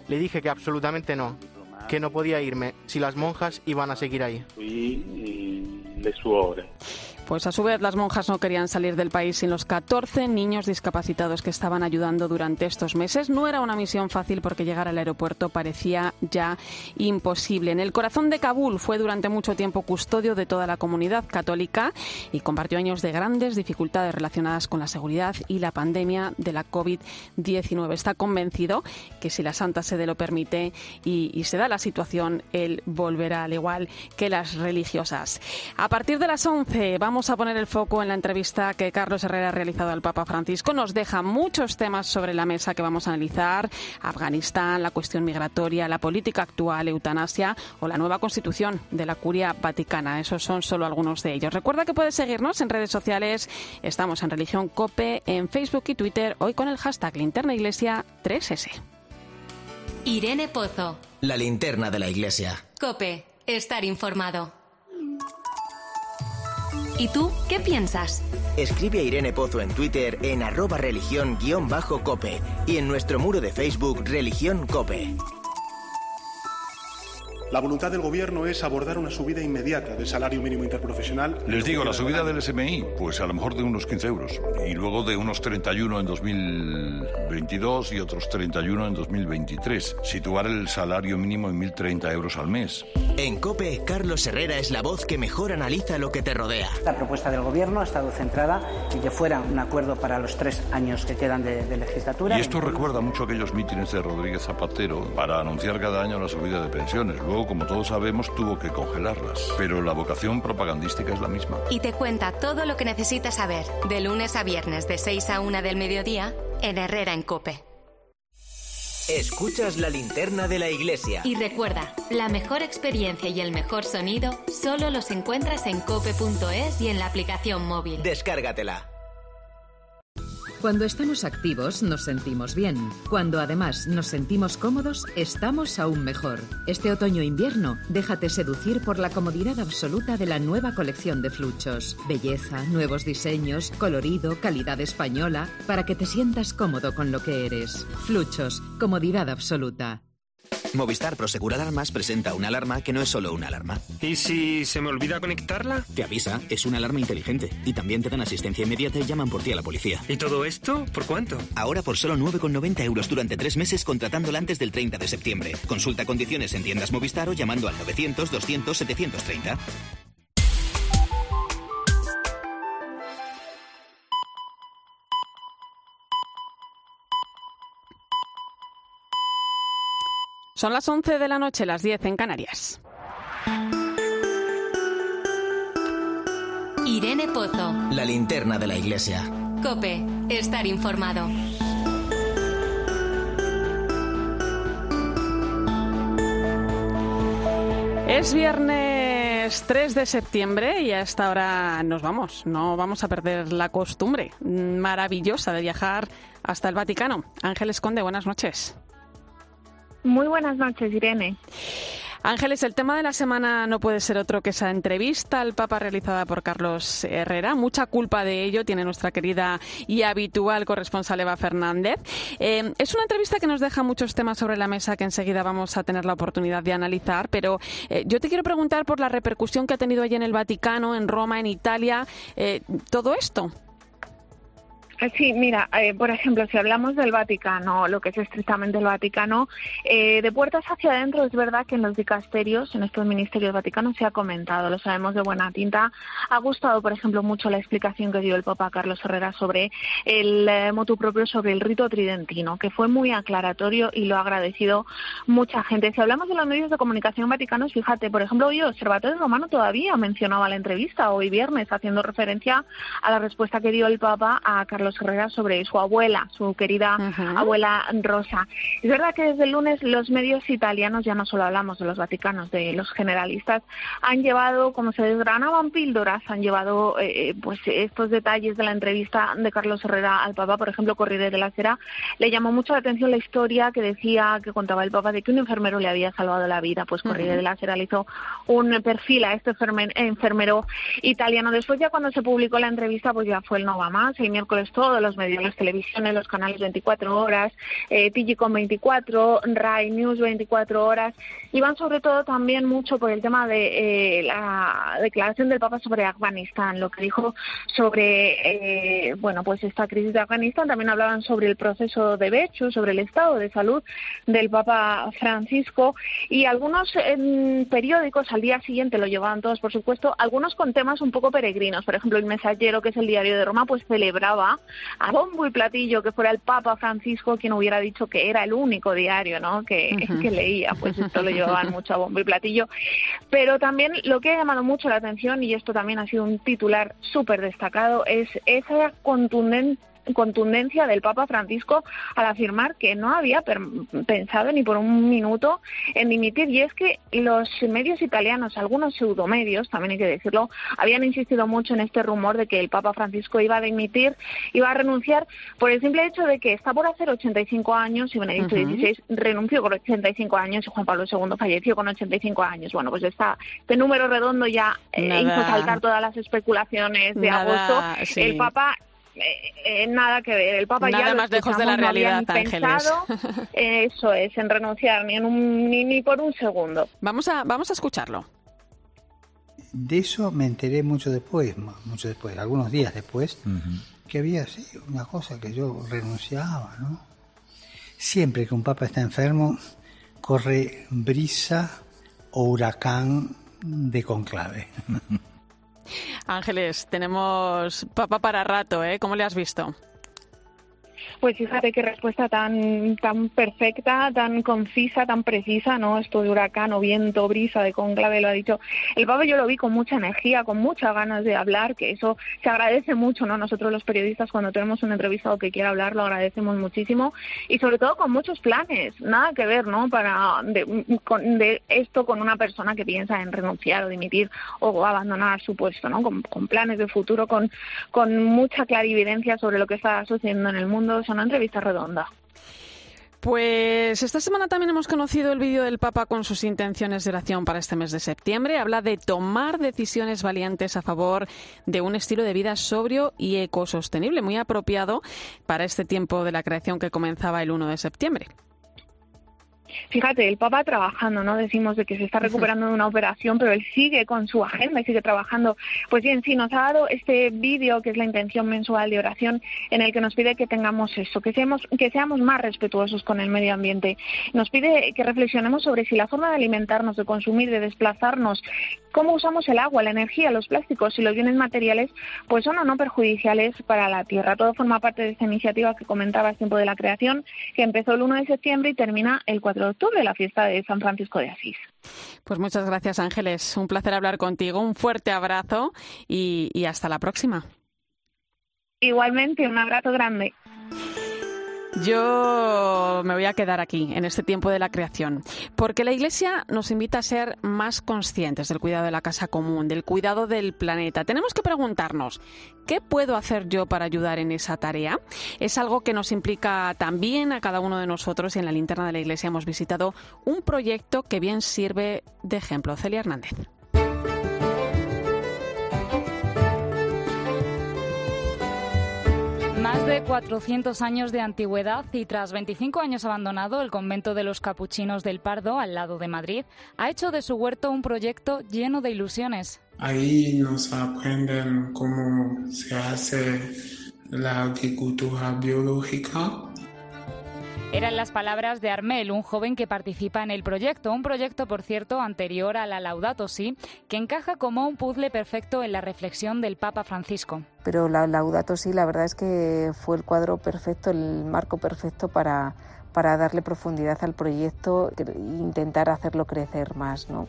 le dije que absolutamente no, que no podía irme si las monjas iban a seguir ahí. Pues a su vez las monjas no querían salir del país sin los 14 niños discapacitados que estaban ayudando durante estos meses. No era una misión fácil porque llegar al aeropuerto parecía ya imposible. En el corazón de Kabul fue durante mucho tiempo custodio de toda la comunidad católica y compartió años de grandes dificultades relacionadas con la seguridad y la pandemia de la COVID-19. Está convencido que si la Santa Sede lo permite y, y se da la situación, él volverá al igual que las religiosas. A partir de las 11 vamos vamos a poner el foco en la entrevista que Carlos Herrera ha realizado al Papa Francisco. Nos deja muchos temas sobre la mesa que vamos a analizar. Afganistán, la cuestión migratoria, la política actual, eutanasia o la nueva constitución de la curia vaticana. Esos son solo algunos de ellos. Recuerda que puedes seguirnos en redes sociales. Estamos en Religión Cope, en Facebook y Twitter, hoy con el hashtag Linterna Iglesia 3S. Irene Pozo. La linterna de la iglesia. Cope, estar informado. ¿Y tú qué piensas? Escribe a Irene Pozo en Twitter en arroba religión-cope y en nuestro muro de Facebook Religión Cope. La voluntad del Gobierno es abordar una subida inmediata del salario mínimo interprofesional. Les digo, la subida del SMI, pues a lo mejor de unos 15 euros. Y luego de unos 31 en 2022 y otros 31 en 2023. Situar el salario mínimo en 1.030 euros al mes. En COPE, Carlos Herrera es la voz que mejor analiza lo que te rodea. La propuesta del Gobierno ha estado centrada en que fuera un acuerdo para los tres años que quedan de, de legislatura. Y esto recuerda mucho a aquellos mítines de Rodríguez Zapatero para anunciar cada año la subida de pensiones. Luego como todos sabemos, tuvo que congelarlas. Pero la vocación propagandística es la misma. Y te cuenta todo lo que necesitas saber, de lunes a viernes, de 6 a 1 del mediodía, en Herrera en Cope. Escuchas la linterna de la iglesia. Y recuerda, la mejor experiencia y el mejor sonido solo los encuentras en cope.es y en la aplicación móvil. Descárgatela. Cuando estamos activos nos sentimos bien. Cuando además nos sentimos cómodos, estamos aún mejor. Este otoño-invierno, déjate seducir por la comodidad absoluta de la nueva colección de Fluchos. Belleza, nuevos diseños, colorido, calidad española, para que te sientas cómodo con lo que eres. Fluchos, comodidad absoluta. Movistar Prosegur Alarmas presenta una alarma que no es solo una alarma. ¿Y si se me olvida conectarla? Te avisa, es una alarma inteligente. Y también te dan asistencia inmediata y llaman por ti a la policía. ¿Y todo esto? ¿Por cuánto? Ahora por solo 9,90 euros durante tres meses contratándola antes del 30 de septiembre. Consulta condiciones en tiendas Movistar o llamando al 900 200 730. Son las 11 de la noche, las 10 en Canarias. Irene Pozo. La linterna de la iglesia. Cope, estar informado. Es viernes 3 de septiembre y a esta hora nos vamos. No vamos a perder la costumbre maravillosa de viajar hasta el Vaticano. Ángeles Conde, buenas noches. Muy buenas noches, Irene. Ángeles, el tema de la semana no puede ser otro que esa entrevista al Papa realizada por Carlos Herrera. Mucha culpa de ello tiene nuestra querida y habitual corresponsal Eva Fernández. Eh, es una entrevista que nos deja muchos temas sobre la mesa que enseguida vamos a tener la oportunidad de analizar, pero eh, yo te quiero preguntar por la repercusión que ha tenido allí en el Vaticano, en Roma, en Italia, eh, todo esto. Eh, sí, mira, eh, por ejemplo, si hablamos del Vaticano, lo que es estrictamente el Vaticano, eh, de puertas hacia adentro es verdad que en los dicasterios, en estos ministerios vaticanos, se ha comentado, lo sabemos de buena tinta. Ha gustado, por ejemplo, mucho la explicación que dio el Papa Carlos Herrera sobre el motu propio sobre el rito tridentino, que fue muy aclaratorio y lo ha agradecido mucha gente. Si hablamos de los medios de comunicación vaticanos, fíjate, por ejemplo, hoy Observatorio Romano todavía mencionaba la entrevista, hoy viernes, haciendo referencia a la respuesta que dio el Papa a Carlos Herrera sobre su abuela, su querida abuela Rosa. Es verdad que desde el lunes los medios italianos, ya no solo hablamos de los vaticanos, de los generalistas, han llevado, como se desgranaban píldoras, han llevado eh, pues estos detalles de la entrevista de Carlos Herrera al Papa, por ejemplo, Corriere de la Sera, le llamó mucho la atención la historia que decía, que contaba el Papa, de que un enfermero le había salvado la vida. Pues Corriere de la Sera le hizo un perfil a este enfermero italiano. Después ya cuando se publicó la entrevista, pues ya fue el no va más, el miércoles todos los medios, las televisiones, los canales 24 horas, eh, con 24, Rai News 24 horas, y van sobre todo también mucho por el tema de eh, la declaración del Papa sobre Afganistán, lo que dijo sobre, eh, bueno, pues esta crisis de Afganistán, también hablaban sobre el proceso de Bechu, sobre el estado de salud del Papa Francisco, y algunos periódicos al día siguiente lo llevaban todos, por supuesto, algunos con temas un poco peregrinos, por ejemplo, el Mensajero, que es el diario de Roma, pues celebraba a bombo y platillo que fuera el Papa Francisco quien hubiera dicho que era el único diario ¿no? que, que leía, pues esto lo llevaban mucho a bombo y platillo. Pero también lo que ha llamado mucho la atención, y esto también ha sido un titular súper destacado, es esa contundente contundencia del Papa Francisco al afirmar que no había pensado ni por un minuto en dimitir. Y es que los medios italianos, algunos pseudomedios, también hay que decirlo, habían insistido mucho en este rumor de que el Papa Francisco iba a dimitir, iba a renunciar por el simple hecho de que está por hacer 85 años y Benedicto XVI renunció con 85 años y Juan Pablo II falleció con 85 años. Bueno, pues esta, este número redondo ya eh, hizo saltar todas las especulaciones de agosto. El Papa eh, eh, nada que ver. El Papa nada ya más lejos de la realidad, pensado, eso es, en renunciar ni, en un, ni, por un segundo. Vamos a, vamos a escucharlo. De eso me enteré mucho después, mucho después, algunos días después, que había así una cosa que yo renunciaba, ¿no? Siempre que un papa está enfermo, corre brisa o huracán de conclave. Ángeles, tenemos papá para rato, ¿eh? ¿Cómo le has visto? Pues fíjate qué respuesta tan, tan perfecta, tan concisa, tan precisa, ¿no? Esto de huracán o viento, brisa, de conclave, lo ha dicho. El Papa yo lo vi con mucha energía, con muchas ganas de hablar, que eso se agradece mucho, ¿no? Nosotros los periodistas cuando tenemos un entrevistado que quiera hablar lo agradecemos muchísimo y sobre todo con muchos planes, nada que ver, ¿no? Para de, con, de esto con una persona que piensa en renunciar o dimitir o abandonar su puesto, ¿no? Con, con planes de futuro, con, con mucha clarividencia sobre lo que está sucediendo en el mundo. Es una entrevista redonda. Pues esta semana también hemos conocido el vídeo del Papa con sus intenciones de oración para este mes de septiembre. Habla de tomar decisiones valientes a favor de un estilo de vida sobrio y ecosostenible, muy apropiado para este tiempo de la creación que comenzaba el 1 de septiembre. Fíjate, el Papa trabajando, ¿no? Decimos de que se está recuperando de una operación, pero él sigue con su agenda y sigue trabajando. Pues bien, sí, nos ha dado este vídeo que es la intención mensual de oración en el que nos pide que tengamos eso, que seamos, que seamos más respetuosos con el medio ambiente. Nos pide que reflexionemos sobre si la forma de alimentarnos, de consumir, de desplazarnos, cómo usamos el agua, la energía, los plásticos y los bienes materiales, pues son o no perjudiciales para la Tierra. Todo forma parte de esta iniciativa que comentabas tiempo de la creación, que empezó el 1 de septiembre y termina el 4 de octubre, la fiesta de San Francisco de Asís. Pues muchas gracias, Ángeles. Un placer hablar contigo. Un fuerte abrazo y, y hasta la próxima. Igualmente, un abrazo grande. Yo me voy a quedar aquí, en este tiempo de la creación, porque la Iglesia nos invita a ser más conscientes del cuidado de la casa común, del cuidado del planeta. Tenemos que preguntarnos, ¿qué puedo hacer yo para ayudar en esa tarea? Es algo que nos implica también a cada uno de nosotros y en la linterna de la Iglesia hemos visitado un proyecto que bien sirve de ejemplo. Celia Hernández. Más de 400 años de antigüedad y tras 25 años abandonado, el convento de los capuchinos del Pardo, al lado de Madrid, ha hecho de su huerto un proyecto lleno de ilusiones. Ahí nos aprenden cómo se hace la agricultura biológica, eran las palabras de Armel, un joven que participa en el proyecto, un proyecto, por cierto, anterior a la Laudato Si, que encaja como un puzzle perfecto en la reflexión del Papa Francisco. Pero la Laudato Si, la verdad es que fue el cuadro perfecto, el marco perfecto para, para darle profundidad al proyecto e intentar hacerlo crecer más, ¿no?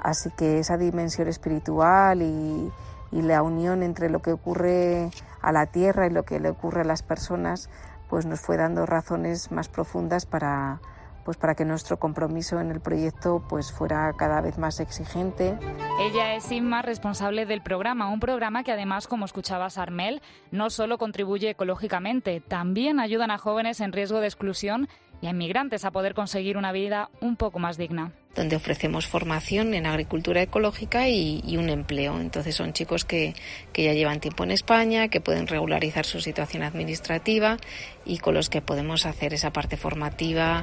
Así que esa dimensión espiritual y, y la unión entre lo que ocurre a la tierra y lo que le ocurre a las personas pues nos fue dando razones más profundas para pues para que nuestro compromiso en el proyecto pues fuera cada vez más exigente. Ella es Inma, responsable del programa, un programa que además, como escuchabas Armel, no solo contribuye ecológicamente, también ayudan a jóvenes en riesgo de exclusión y a inmigrantes a poder conseguir una vida un poco más digna donde ofrecemos formación en agricultura ecológica y, y un empleo. Entonces son chicos que, que, ya llevan tiempo en España, que pueden regularizar su situación administrativa y con los que podemos hacer esa parte formativa.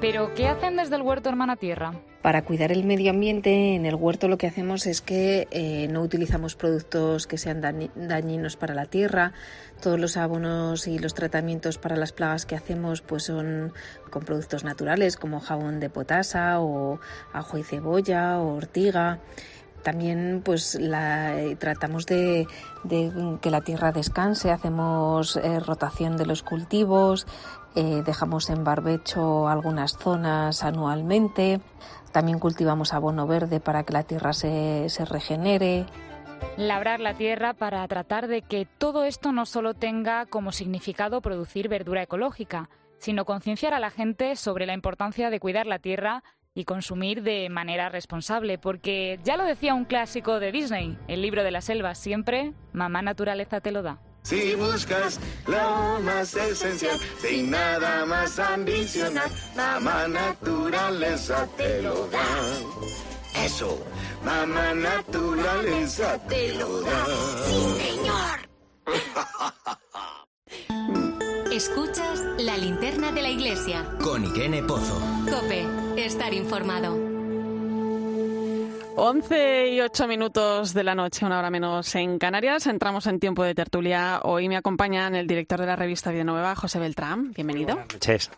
¿Pero qué hacen desde el Huerto Hermana Tierra? Para cuidar el medio ambiente, en el huerto lo que hacemos es que eh, no utilizamos productos que sean dañinos para la tierra. Todos los abonos y los tratamientos para las plagas que hacemos pues son con productos naturales como jabón de potasa o ajo y cebolla o ortiga. También pues la, tratamos de, de, que la tierra descanse, hacemos eh, rotación de los cultivos, eh, dejamos en barbecho algunas zonas anualmente. También cultivamos abono verde para que la tierra se, se regenere. Labrar la tierra para tratar de que todo esto no solo tenga como significado producir verdura ecológica, sino concienciar a la gente sobre la importancia de cuidar la tierra y consumir de manera responsable, porque ya lo decía un clásico de Disney, el libro de la selva, siempre mamá naturaleza te lo da. Si buscas lo más esencial, sin nada más ambicionar, mamá naturaleza te lo da. Eso, mamá naturaleza te lo da. Sí, señor. Escuchas la linterna de la iglesia. Con Irene Pozo. Cope, estar informado. 11 y 8 minutos de la noche, una hora menos en Canarias. Entramos en tiempo de tertulia. Hoy me acompañan el director de la revista Vida Nueva, José Beltrán. Bienvenido. Buenas noches.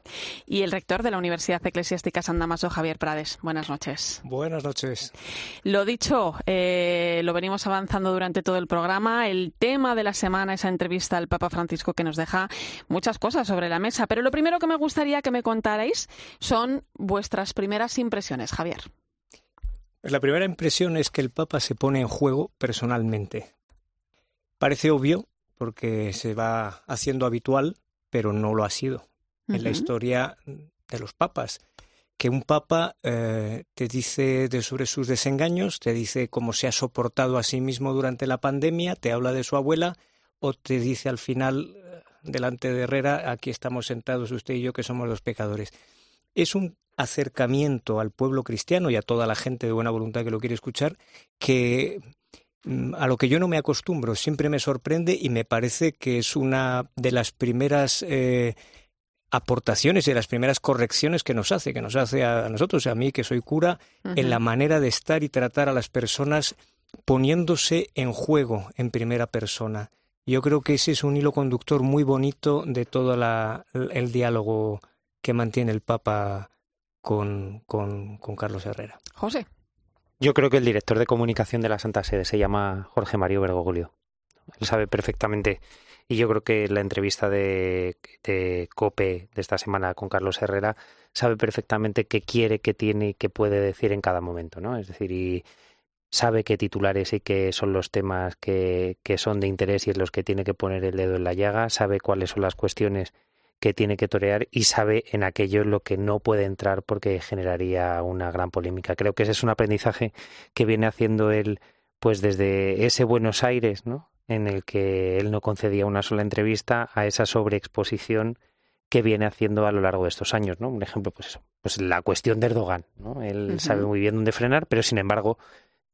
Y el rector de la Universidad Eclesiástica San Damaso, Javier Prades. Buenas noches. Buenas noches. Lo dicho, eh, lo venimos avanzando durante todo el programa. El tema de la semana, esa entrevista al Papa Francisco que nos deja muchas cosas sobre la mesa. Pero lo primero que me gustaría que me contarais son vuestras primeras impresiones, Javier. La primera impresión es que el Papa se pone en juego personalmente. Parece obvio porque se va haciendo habitual, pero no lo ha sido en la historia de los papas. Que un papa eh, te dice de sobre sus desengaños, te dice cómo se ha soportado a sí mismo durante la pandemia, te habla de su abuela o te dice al final, eh, delante de Herrera, aquí estamos sentados usted y yo que somos los pecadores. Es un acercamiento al pueblo cristiano y a toda la gente de buena voluntad que lo quiere escuchar, que mm, a lo que yo no me acostumbro, siempre me sorprende y me parece que es una de las primeras eh, aportaciones y de las primeras correcciones que nos hace, que nos hace a nosotros, a mí que soy cura, en la manera de estar y tratar a las personas poniéndose en juego en primera persona. Yo creo que ese es un hilo conductor muy bonito de todo el diálogo que mantiene el Papa con, con, Carlos Herrera. José. Yo creo que el director de comunicación de la Santa Sede se llama Jorge Mario Bergoglio. Él sabe perfectamente, y yo creo que la entrevista de, de COPE de esta semana con Carlos Herrera sabe perfectamente qué quiere, qué tiene y qué puede decir en cada momento, ¿no? Es decir, y sabe qué titulares y qué son los temas que, que son de interés y en los que tiene que poner el dedo en la llaga, sabe cuáles son las cuestiones que tiene que torear y sabe en aquello en lo que no puede entrar porque generaría una gran polémica. Creo que ese es un aprendizaje que viene haciendo él pues desde ese Buenos Aires, ¿no? en el que él no concedía una sola entrevista a esa sobreexposición que viene haciendo a lo largo de estos años, ¿no? Un ejemplo, pues eso, pues la cuestión de Erdogan, ¿no? Él sabe muy bien dónde frenar, pero sin embargo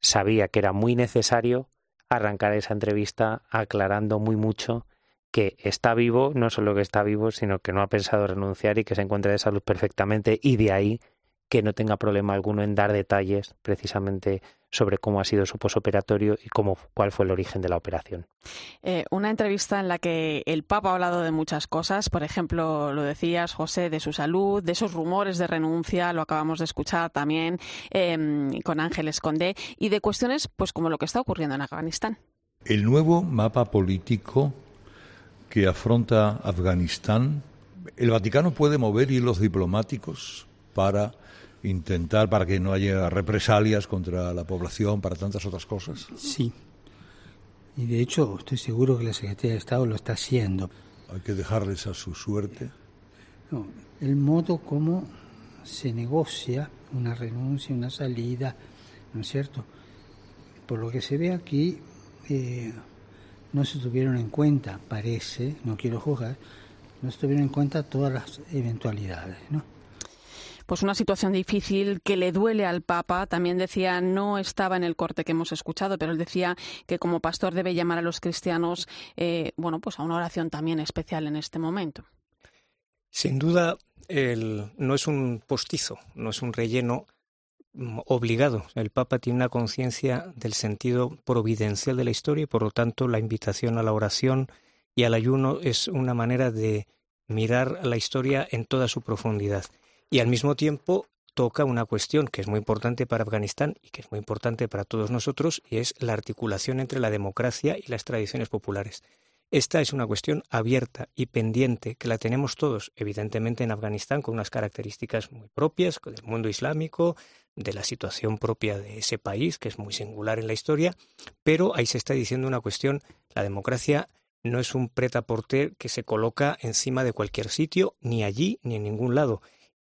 sabía que era muy necesario arrancar esa entrevista aclarando muy mucho que está vivo, no solo que está vivo, sino que no ha pensado renunciar y que se encuentra de salud perfectamente y de ahí que no tenga problema alguno en dar detalles precisamente sobre cómo ha sido su posoperatorio y cómo, cuál fue el origen de la operación. Eh, una entrevista en la que el Papa ha hablado de muchas cosas, por ejemplo, lo decías, José, de su salud, de esos rumores de renuncia, lo acabamos de escuchar también em, con Ángeles Condé, y de cuestiones pues como lo que está ocurriendo en Afganistán. El nuevo mapa político que afronta Afganistán, el Vaticano puede mover hilos diplomáticos para intentar, para que no haya represalias contra la población, para tantas otras cosas. Sí. Y de hecho, estoy seguro que la Secretaría de Estado lo está haciendo. Hay que dejarles a su suerte. No, el modo como se negocia una renuncia, una salida, ¿no es cierto? Por lo que se ve aquí, eh, no se tuvieron en cuenta, parece, no quiero juzgar, no se tuvieron en cuenta todas las eventualidades, ¿no? Pues una situación difícil que le duele al Papa. También decía, no estaba en el corte que hemos escuchado, pero él decía que como pastor debe llamar a los cristianos, eh, bueno, pues a una oración también especial en este momento. Sin duda, el, no es un postizo, no es un relleno obligado. El Papa tiene una conciencia del sentido providencial de la historia y por lo tanto la invitación a la oración y al ayuno es una manera de mirar la historia en toda su profundidad. Y al mismo tiempo toca una cuestión que es muy importante para Afganistán y que es muy importante para todos nosotros y es la articulación entre la democracia y las tradiciones populares. Esta es una cuestión abierta y pendiente que la tenemos todos, evidentemente en Afganistán, con unas características muy propias del mundo islámico, de la situación propia de ese país, que es muy singular en la historia, pero ahí se está diciendo una cuestión, la democracia no es un preta que se coloca encima de cualquier sitio, ni allí ni en ningún lado.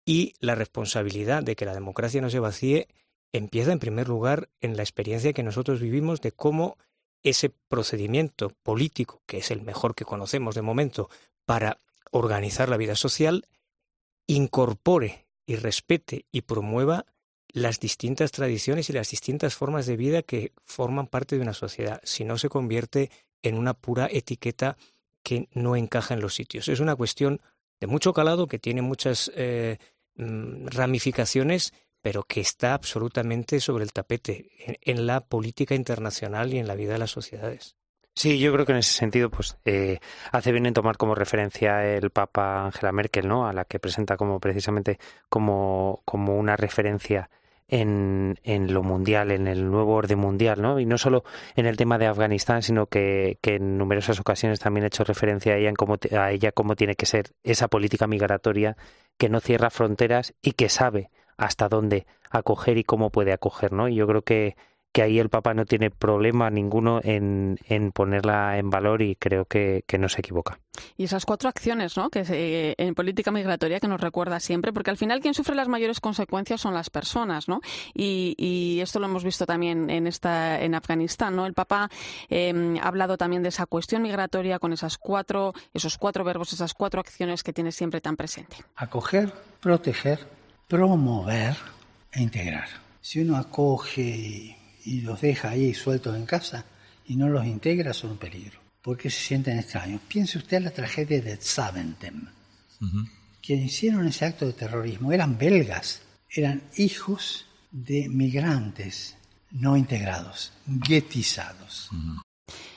Y la responsabilidad de que la democracia no se vacíe empieza en primer lugar en la experiencia que nosotros vivimos de cómo ese procedimiento político, que es el mejor que conocemos de momento, para organizar la vida social, incorpore y respete y promueva las distintas tradiciones y las distintas formas de vida que forman parte de una sociedad, si no se convierte en una pura etiqueta que no encaja en los sitios. Es una cuestión de mucho calado que tiene muchas eh, mm, ramificaciones, pero que está absolutamente sobre el tapete en, la política internacional y en la vida de las sociedades. Sí, yo creo que en ese sentido, pues eh, hace bien en tomar como referencia el Papa Angela Merkel, ¿no? A la que presenta como precisamente como, como una referencia en, en, lo mundial, en el nuevo orden mundial, ¿no? Y no solo en el tema de Afganistán, sino que, en numerosas ocasiones también ha hecho referencia a ella, en cómo, a ella cómo tiene que ser esa política migratoria que no cierra fronteras y que sabe hasta dónde acoger y cómo puede acoger, ¿no? Y yo creo que que ahí el Papa no tiene problema ninguno en, en ponerla en valor y creo que, no se equivoca. Y esas cuatro acciones ¿no? que en política migratoria que nos recuerda siempre, porque al final quien sufre las mayores consecuencias son las personas, ¿no? Y, y esto lo hemos visto también en esta en Afganistán, ¿no? El Papa em, ha hablado también de esa cuestión migratoria con esas cuatro, esos cuatro verbos, esas cuatro acciones que tiene siempre tan presente. Acoger, proteger, promover e integrar. Si uno acoge y los deja ahí sueltos en casa y no los integra, son un peligro, porque se sienten extraños. Piense usted en la tragedia de Zaventem. Quienes hicieron ese acto de terrorismo eran belgas, eran hijos de migrantes no integrados, guetizados.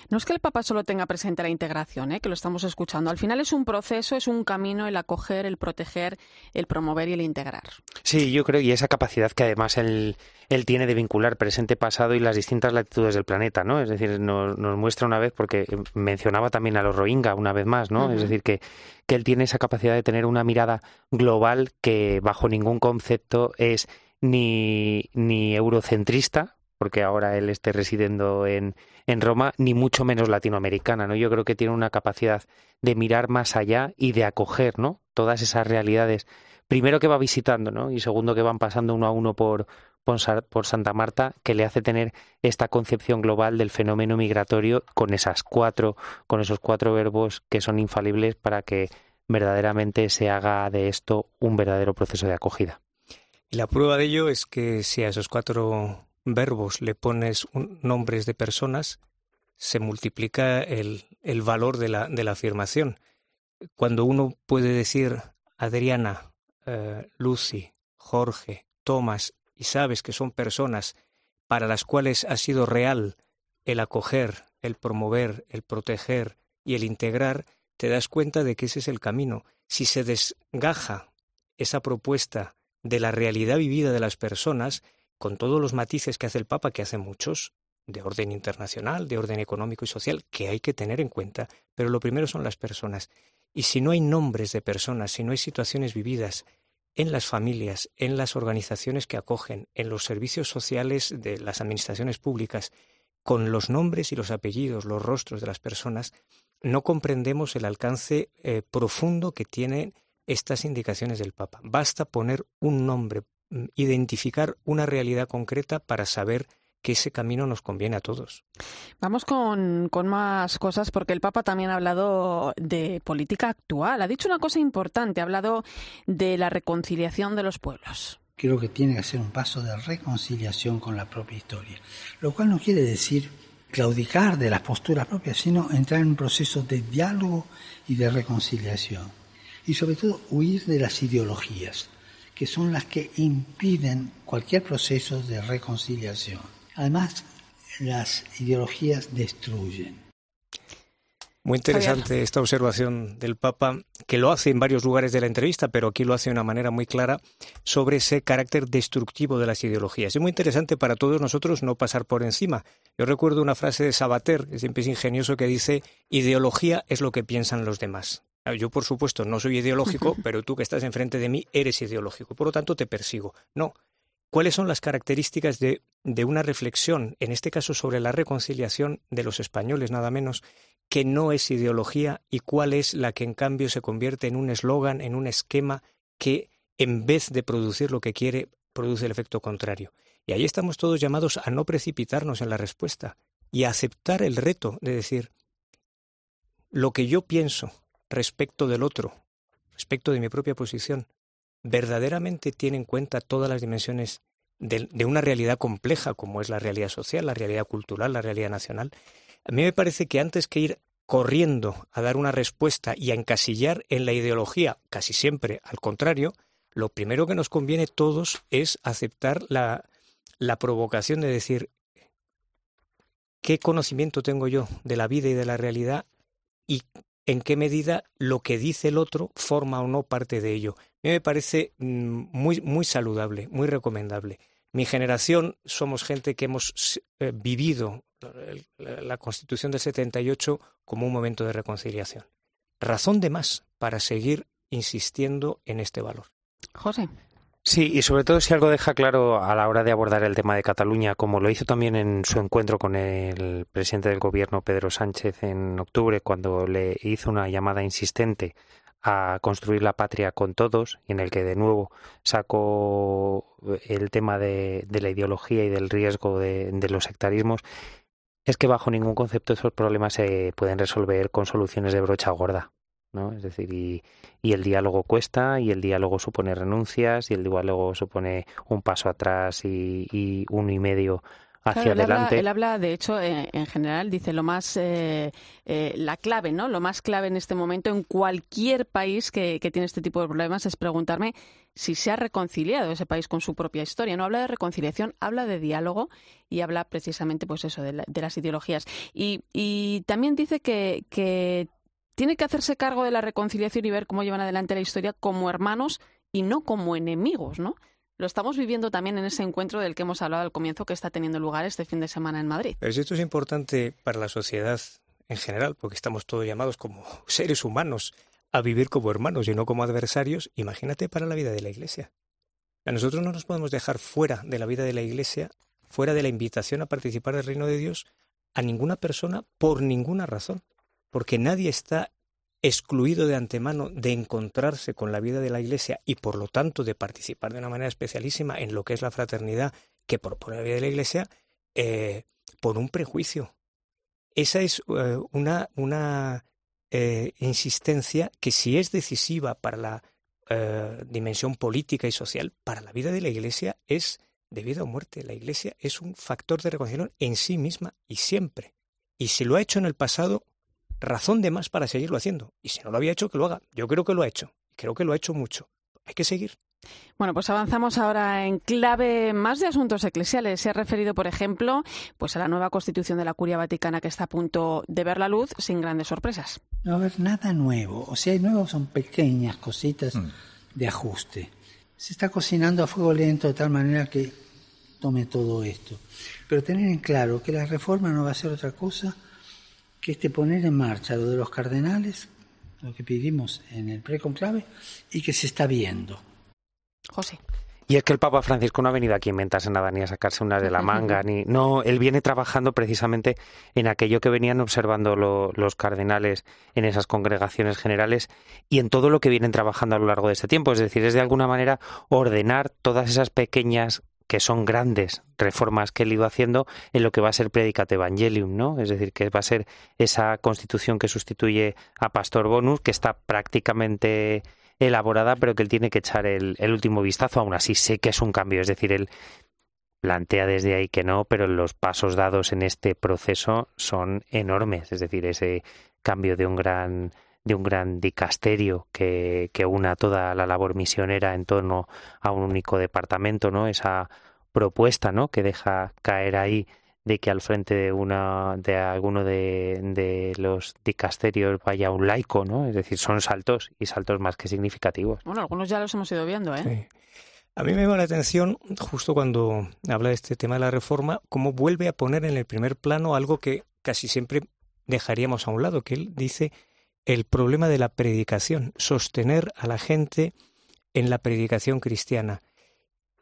No es que el Papa solo tenga presente la integración, ¿eh? que lo estamos escuchando. Al final es un proceso, es un camino el acoger, el proteger, el promover y el integrar. Sí, yo creo, y esa capacidad que además él, él tiene de vincular presente, pasado y las distintas latitudes del planeta, ¿no? Es decir, nos, muestra una vez, porque mencionaba también a los Rohingya una vez más, ¿no? Es decir, que, que él tiene esa capacidad de tener una mirada global que bajo ningún concepto es ni, ni eurocentrista, porque ahora él esté residiendo en, en Roma, ni mucho menos latinoamericana, ¿no? Yo creo que tiene una capacidad de mirar más allá y de acoger, ¿no? Todas esas realidades. Primero que va visitando, ¿no? Y segundo que van pasando uno a uno por, por Santa Marta, que le hace tener esta concepción global del fenómeno migratorio con esas cuatro, con esos cuatro verbos que son infalibles para que verdaderamente se haga de esto un verdadero proceso de acogida. Y la prueba de ello es que si a esos cuatro verbos le pones nombres de personas, se multiplica el, el valor de la, de la, afirmación. Cuando uno puede decir Adriana, eh, Lucy, Jorge, Tomás, y sabes que son personas para las cuales ha sido real el acoger, el promover, el proteger y el integrar, te das cuenta de que ese es el camino. Si se desgaja esa propuesta de la realidad vivida de las personas, con todos los matices que hace el Papa, que hace muchos, de orden internacional, de orden económico y social, que hay que tener en cuenta, pero lo primero son las personas. Y si no hay nombres de personas, si no hay situaciones vividas en las familias, en las organizaciones que acogen, en los servicios sociales de las administraciones públicas, con los nombres y los apellidos, los rostros de las personas, no comprendemos el alcance eh, profundo que tienen estas indicaciones del Papa. Basta poner un nombre, identificar una realidad concreta para saber que ese camino nos conviene a todos. Vamos con, con, más cosas porque el Papa también ha hablado de política actual. Ha dicho una cosa importante, ha hablado de la reconciliación de los pueblos. Creo que tiene que ser un paso de reconciliación con la propia historia, lo cual no quiere decir claudicar de las posturas propias, sino entrar en un proceso de diálogo y de reconciliación. Y sobre todo huir de las ideologías que son las que impiden cualquier proceso de reconciliación. Además, las ideologías destruyen. Muy interesante esta observación del Papa, que lo hace en varios lugares de la entrevista, pero aquí lo hace de una manera muy clara sobre ese carácter destructivo de las ideologías. Es muy interesante para todos nosotros no pasar por encima. Yo recuerdo una frase de Sabater, que siempre es ingenioso, que dice, ideología es lo que piensan los demás. Yo, por supuesto, no soy ideológico, pero tú que estás enfrente de mí eres ideológico. Por lo tanto, te persigo. No. ¿Cuáles son las características de, de una reflexión, en este caso sobre la reconciliación de los españoles, nada menos, que no es ideología y cuál es la que en cambio se convierte en un eslogan, en un esquema que en vez de producir lo que quiere, produce el efecto contrario? Y ahí estamos todos llamados a no precipitarnos en la respuesta y a aceptar el reto de decir, lo que yo pienso, respecto del otro, respecto de mi propia posición, verdaderamente tiene en cuenta todas las dimensiones de, una realidad compleja como es la realidad social, la realidad cultural, la realidad nacional. A mí me parece que antes que ir corriendo a dar una respuesta y a encasillar en la ideología, casi siempre al contrario, lo primero que nos conviene todos es aceptar la, la provocación de decir, ¿qué conocimiento tengo yo de la vida y de la realidad y en qué medida lo que dice el otro forma o no parte de ello? A mí me parece mm, muy, muy saludable, muy recomendable. Mi generación somos gente que hemos eh, vivido la Constitución del 78 como un momento de reconciliación. Razón de más para seguir insistiendo en este valor. José. Sí, y sobre todo si algo deja claro a la hora de abordar el tema de Cataluña, como lo hizo también en su encuentro con el presidente del gobierno, Pedro Sánchez, en octubre, cuando le hizo una llamada insistente a construir la patria con todos, y en el que de nuevo sacó el tema de, la ideología y del riesgo de, de los sectarismos, es que bajo ningún concepto esos problemas se pueden resolver con soluciones de brocha gorda. ¿No? Es decir, y, y, el diálogo cuesta, y el diálogo supone renuncias, y el diálogo supone un paso atrás y, y uno y medio hacia adelante. él habla, de hecho, eh, en general, dice lo más, eh, eh, la clave, ¿no? Lo más clave en este momento en cualquier país que, que, tiene este tipo de problemas es preguntarme si se ha reconciliado ese país con su propia historia. No habla de reconciliación, habla de diálogo y habla precisamente, pues eso, de, de las ideologías. Y, y también dice que, que tiene que hacerse cargo de la reconciliación y ver cómo llevan adelante la historia como hermanos y no como enemigos, ¿no? Lo estamos viviendo también en ese encuentro del que hemos hablado al comienzo que está teniendo lugar este fin de semana en Madrid. Pero si esto es importante para la sociedad en general, porque estamos todos llamados como seres humanos a vivir como hermanos y no como adversarios, imagínate para la vida de la Iglesia. A nosotros no nos podemos dejar fuera de la vida de la Iglesia, fuera de la invitación a participar del reino de Dios, a ninguna persona por ninguna razón porque nadie está excluido de antemano de encontrarse con la vida de la Iglesia y por lo tanto de participar de una manera especialísima en lo que es la fraternidad que propone la vida de la Iglesia eh, por un prejuicio. Esa es eh, una, eh, insistencia que si es decisiva para la dimensión política y social, para la vida de la Iglesia es de vida o muerte. La Iglesia es un factor de reconciliación en sí misma y siempre. Y si lo ha hecho en el pasado, razón de más para seguirlo haciendo. Y si no lo había hecho, que lo haga. Yo creo que lo ha hecho. Creo que lo ha hecho mucho. Hay que seguir. Bueno, pues avanzamos ahora en clave más de asuntos eclesiales. Se ha referido, por ejemplo, pues a la nueva constitución de la Curia Vaticana que está a punto de ver la luz sin grandes sorpresas. No va a haber nada nuevo. O sea, hay nuevo son pequeñas cositas mm. de ajuste. Se está cocinando a fuego lento de tal manera que tome todo esto. Pero tener en claro que la reforma no va a ser otra cosa que este poner en marcha lo de los cardenales, lo que pedimos en el preconclave, y que se está viendo. José. Y es que el Papa Francisco no ha venido aquí a inventarse nada ni a sacarse una de la manga, ni no, él viene trabajando precisamente en aquello que venían observando los cardenales en esas congregaciones generales y en todo lo que vienen trabajando a lo largo de este tiempo, es decir, es de alguna manera ordenar todas esas pequeñas que son grandes reformas que él iba haciendo en lo que va a ser Predicate Evangelium, ¿no? Es decir, que va a ser esa constitución que sustituye a Pastor Bonus, que está prácticamente elaborada, pero que él tiene que echar el, el último vistazo. Aún así, sé que es un cambio, es decir, él plantea desde ahí que no, pero los pasos dados en este proceso son enormes, es decir, ese cambio de un gran de un gran dicasterio que, que una toda la labor misionera en torno a un único departamento, ¿no? Esa propuesta, ¿no? Que deja caer ahí de que al frente de una de alguno de, de, los dicasterios vaya un laico, ¿no? Es decir, son saltos y saltos más que significativos. Bueno, algunos ya los hemos ido viendo, ¿eh? A mí me llama la atención, justo cuando habla de este tema de la reforma, cómo vuelve a poner en el primer plano algo que casi siempre dejaríamos a un lado, que él dice el problema de la predicación, sostener a la gente en la predicación cristiana.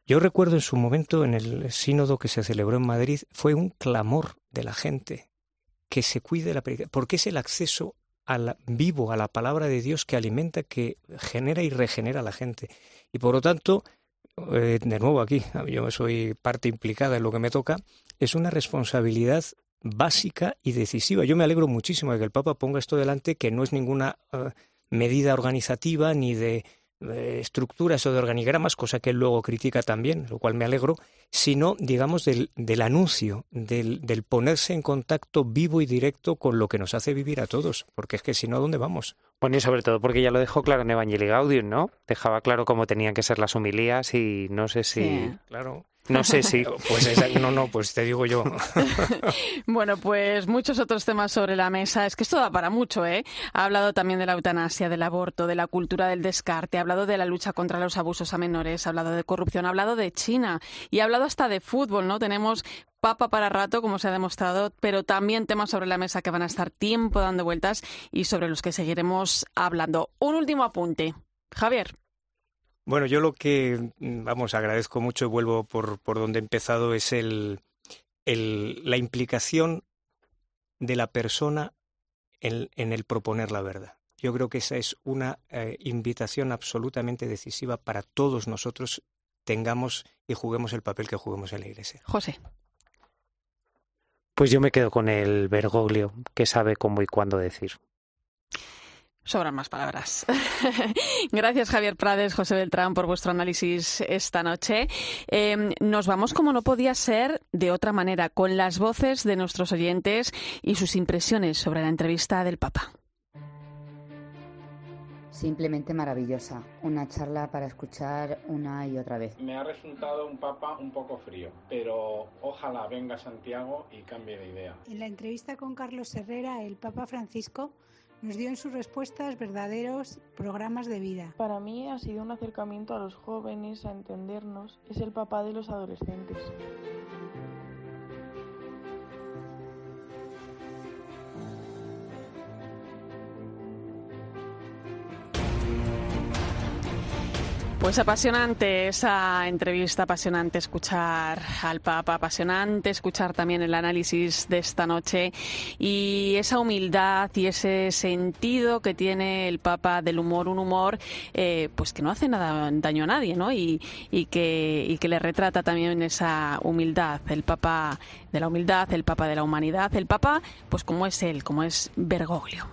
Yo recuerdo en su momento, en el sínodo que se celebró en Madrid, fue un clamor de la gente que se cuide la predicación, porque es el acceso al vivo, a la palabra de Dios que alimenta, que genera y regenera a la gente. Y por lo tanto, eh, de nuevo aquí, yo soy parte implicada en lo que me toca, es una responsabilidad básica y decisiva. Yo me alegro muchísimo de que el Papa ponga esto delante, que no es ninguna eh, medida organizativa ni de estructuras o de organigramas, cosa que él luego critica también, lo cual me alegro, sino, digamos, del, del anuncio, del, del, ponerse en contacto vivo y directo con lo que nos hace vivir a todos, porque es que si no, ¿a dónde vamos? Bueno, y sobre todo porque ya lo dejó claro en Evangelii Gaudium, ¿no? Dejaba claro cómo tenían que ser las humilías y no sé si... Claro. No sé si. Pues no, no, pues te digo yo. bueno, pues muchos otros temas sobre la mesa. Es que esto da para mucho, ¿eh? Ha hablado también de la eutanasia, del aborto, de la cultura del descarte, ha hablado de la lucha contra los abusos a menores, ha hablado de corrupción, ha hablado de China y ha hablado hasta de fútbol, ¿no? Tenemos papa para rato, como se ha demostrado, pero también temas sobre la mesa que van a estar tiempo dando vueltas y sobre los que seguiremos hablando. Un último apunte. Javier. Bueno, yo lo que, mm, vamos, agradezco mucho y vuelvo por, por donde he empezado es el, el, la implicación de la persona en, en, el proponer la verdad. Yo creo que esa es una eh, invitación absolutamente decisiva para todos nosotros tengamos y juguemos el papel que juguemos en la Iglesia. José. Pues yo me quedo con el Bergoglio, que sabe cómo y cuándo decir. Sobran más palabras. Gracias, Javier Prades, José Beltrán, por vuestro análisis esta noche. Eh, nos vamos, como no podía ser, de otra manera, con las voces de nuestros oyentes y sus impresiones sobre la entrevista del Papa. Simplemente maravillosa. Una charla para escuchar una y otra vez. Me ha resultado un papa un poco frío, pero ojalá venga Santiago y cambie de idea. En la entrevista con Carlos Herrera, el Papa Francisco nos dio en sus respuestas verdaderos programas de vida. Para mí ha sido un acercamiento a los jóvenes, a entendernos. Es el papá de los adolescentes. Pues apasionante esa entrevista, apasionante escuchar al Papa, apasionante escuchar también el análisis de esta noche y esa humildad y ese sentido que tiene el Papa del humor, un humor eh, pues que no hace nada daño a nadie, ¿no? Y, que, y que le retrata también esa humildad, el Papa de la humildad, el Papa de la humanidad, el Papa pues como es él, como es Bergoglio.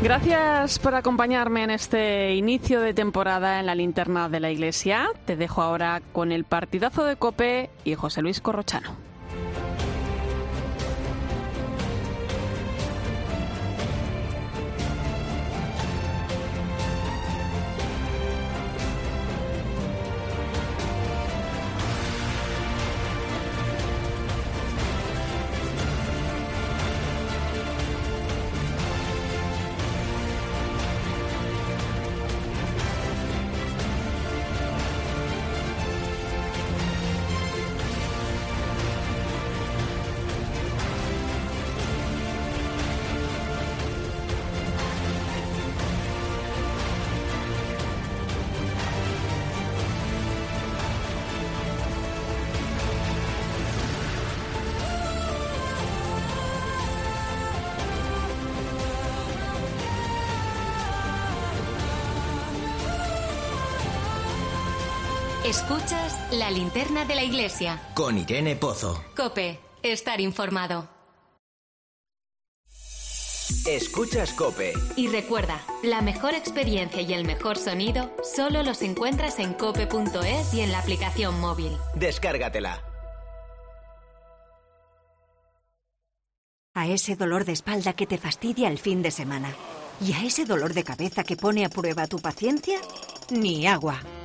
Gracias por acompañarme en este inicio de temporada en la linterna de la iglesia. Te dejo ahora con el partidazo de Cope y José Luis Corrochano. Escuchas la linterna de la iglesia. Con Irene Pozo. Cope, estar informado. Escuchas Cope. Y recuerda, la mejor experiencia y el mejor sonido solo los encuentras en cope.es y en la aplicación móvil. Descárgatela. A ese dolor de espalda que te fastidia el fin de semana. ¿Y a ese dolor de cabeza que pone a prueba tu paciencia? Ni agua.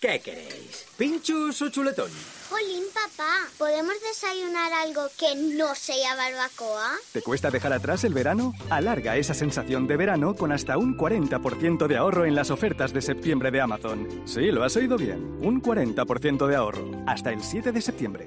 ¿Qué queréis? ¿Pinchos o chuletón? Jolín, papá, ¿podemos desayunar algo que no sea barbacoa? ¿Te cuesta dejar atrás el verano? Alarga esa sensación de verano con hasta un 40% de ahorro en las ofertas de septiembre de Amazon. Sí, lo has oído bien. Un 40% de ahorro. Hasta el 7 de septiembre.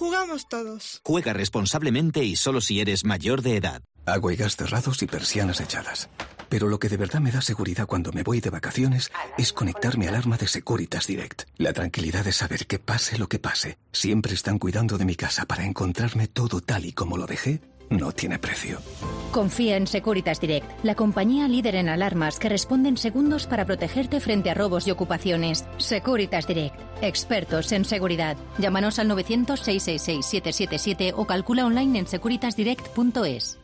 jugamos todos. Juega responsablemente y solo si eres mayor de edad. Agua y gas cerrados y persianas echadas. Pero lo que de verdad me da seguridad cuando me voy de vacaciones es conectar mi alarma de Securitas Direct. La tranquilidad de saber que pase lo que pase, siempre están cuidando de mi casa para encontrarme todo tal y como lo dejé, no tiene precio. Confía en Securitas Direct, la compañía líder en alarmas que responde en segundos para protegerte frente a robos y ocupaciones. Securitas Direct, expertos en seguridad. Llámanos al 900-666-777 o calcula online en securitasdirect.es.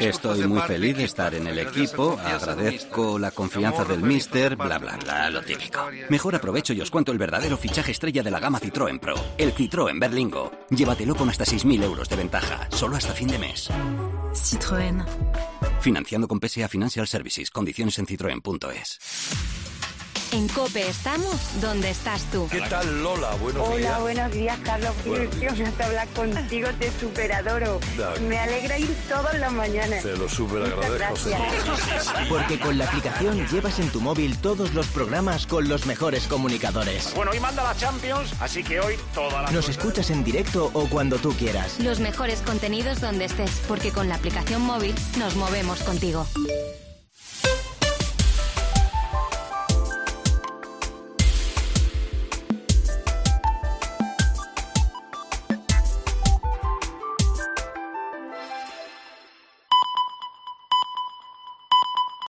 Estoy muy feliz de estar en el equipo, agradezco la confianza del mister, bla bla bla, lo típico. Mejor aprovecho y os cuento el verdadero fichaje estrella de la gama Citroën Pro, el Citroën Berlingo. Llévatelo con hasta 6.000 euros de ventaja, solo hasta fin de mes. Citroën. Financiando con PSA Financial Services, condiciones en citroen.es. En Cope estamos donde estás tú. ¿Qué tal Lola? Buenos Hola, días. buenos días, Carlos. Qué hablar contigo, te superadoro. Me alegra ir todas las mañanas. Te lo súper agradezco. Porque con la aplicación llevas en tu móvil todos los programas con los mejores comunicadores. Bueno, hoy manda la Champions, así que hoy toda la... Nos escuchas en directo o cuando tú quieras. Los mejores contenidos donde estés, porque con la aplicación móvil nos movemos contigo.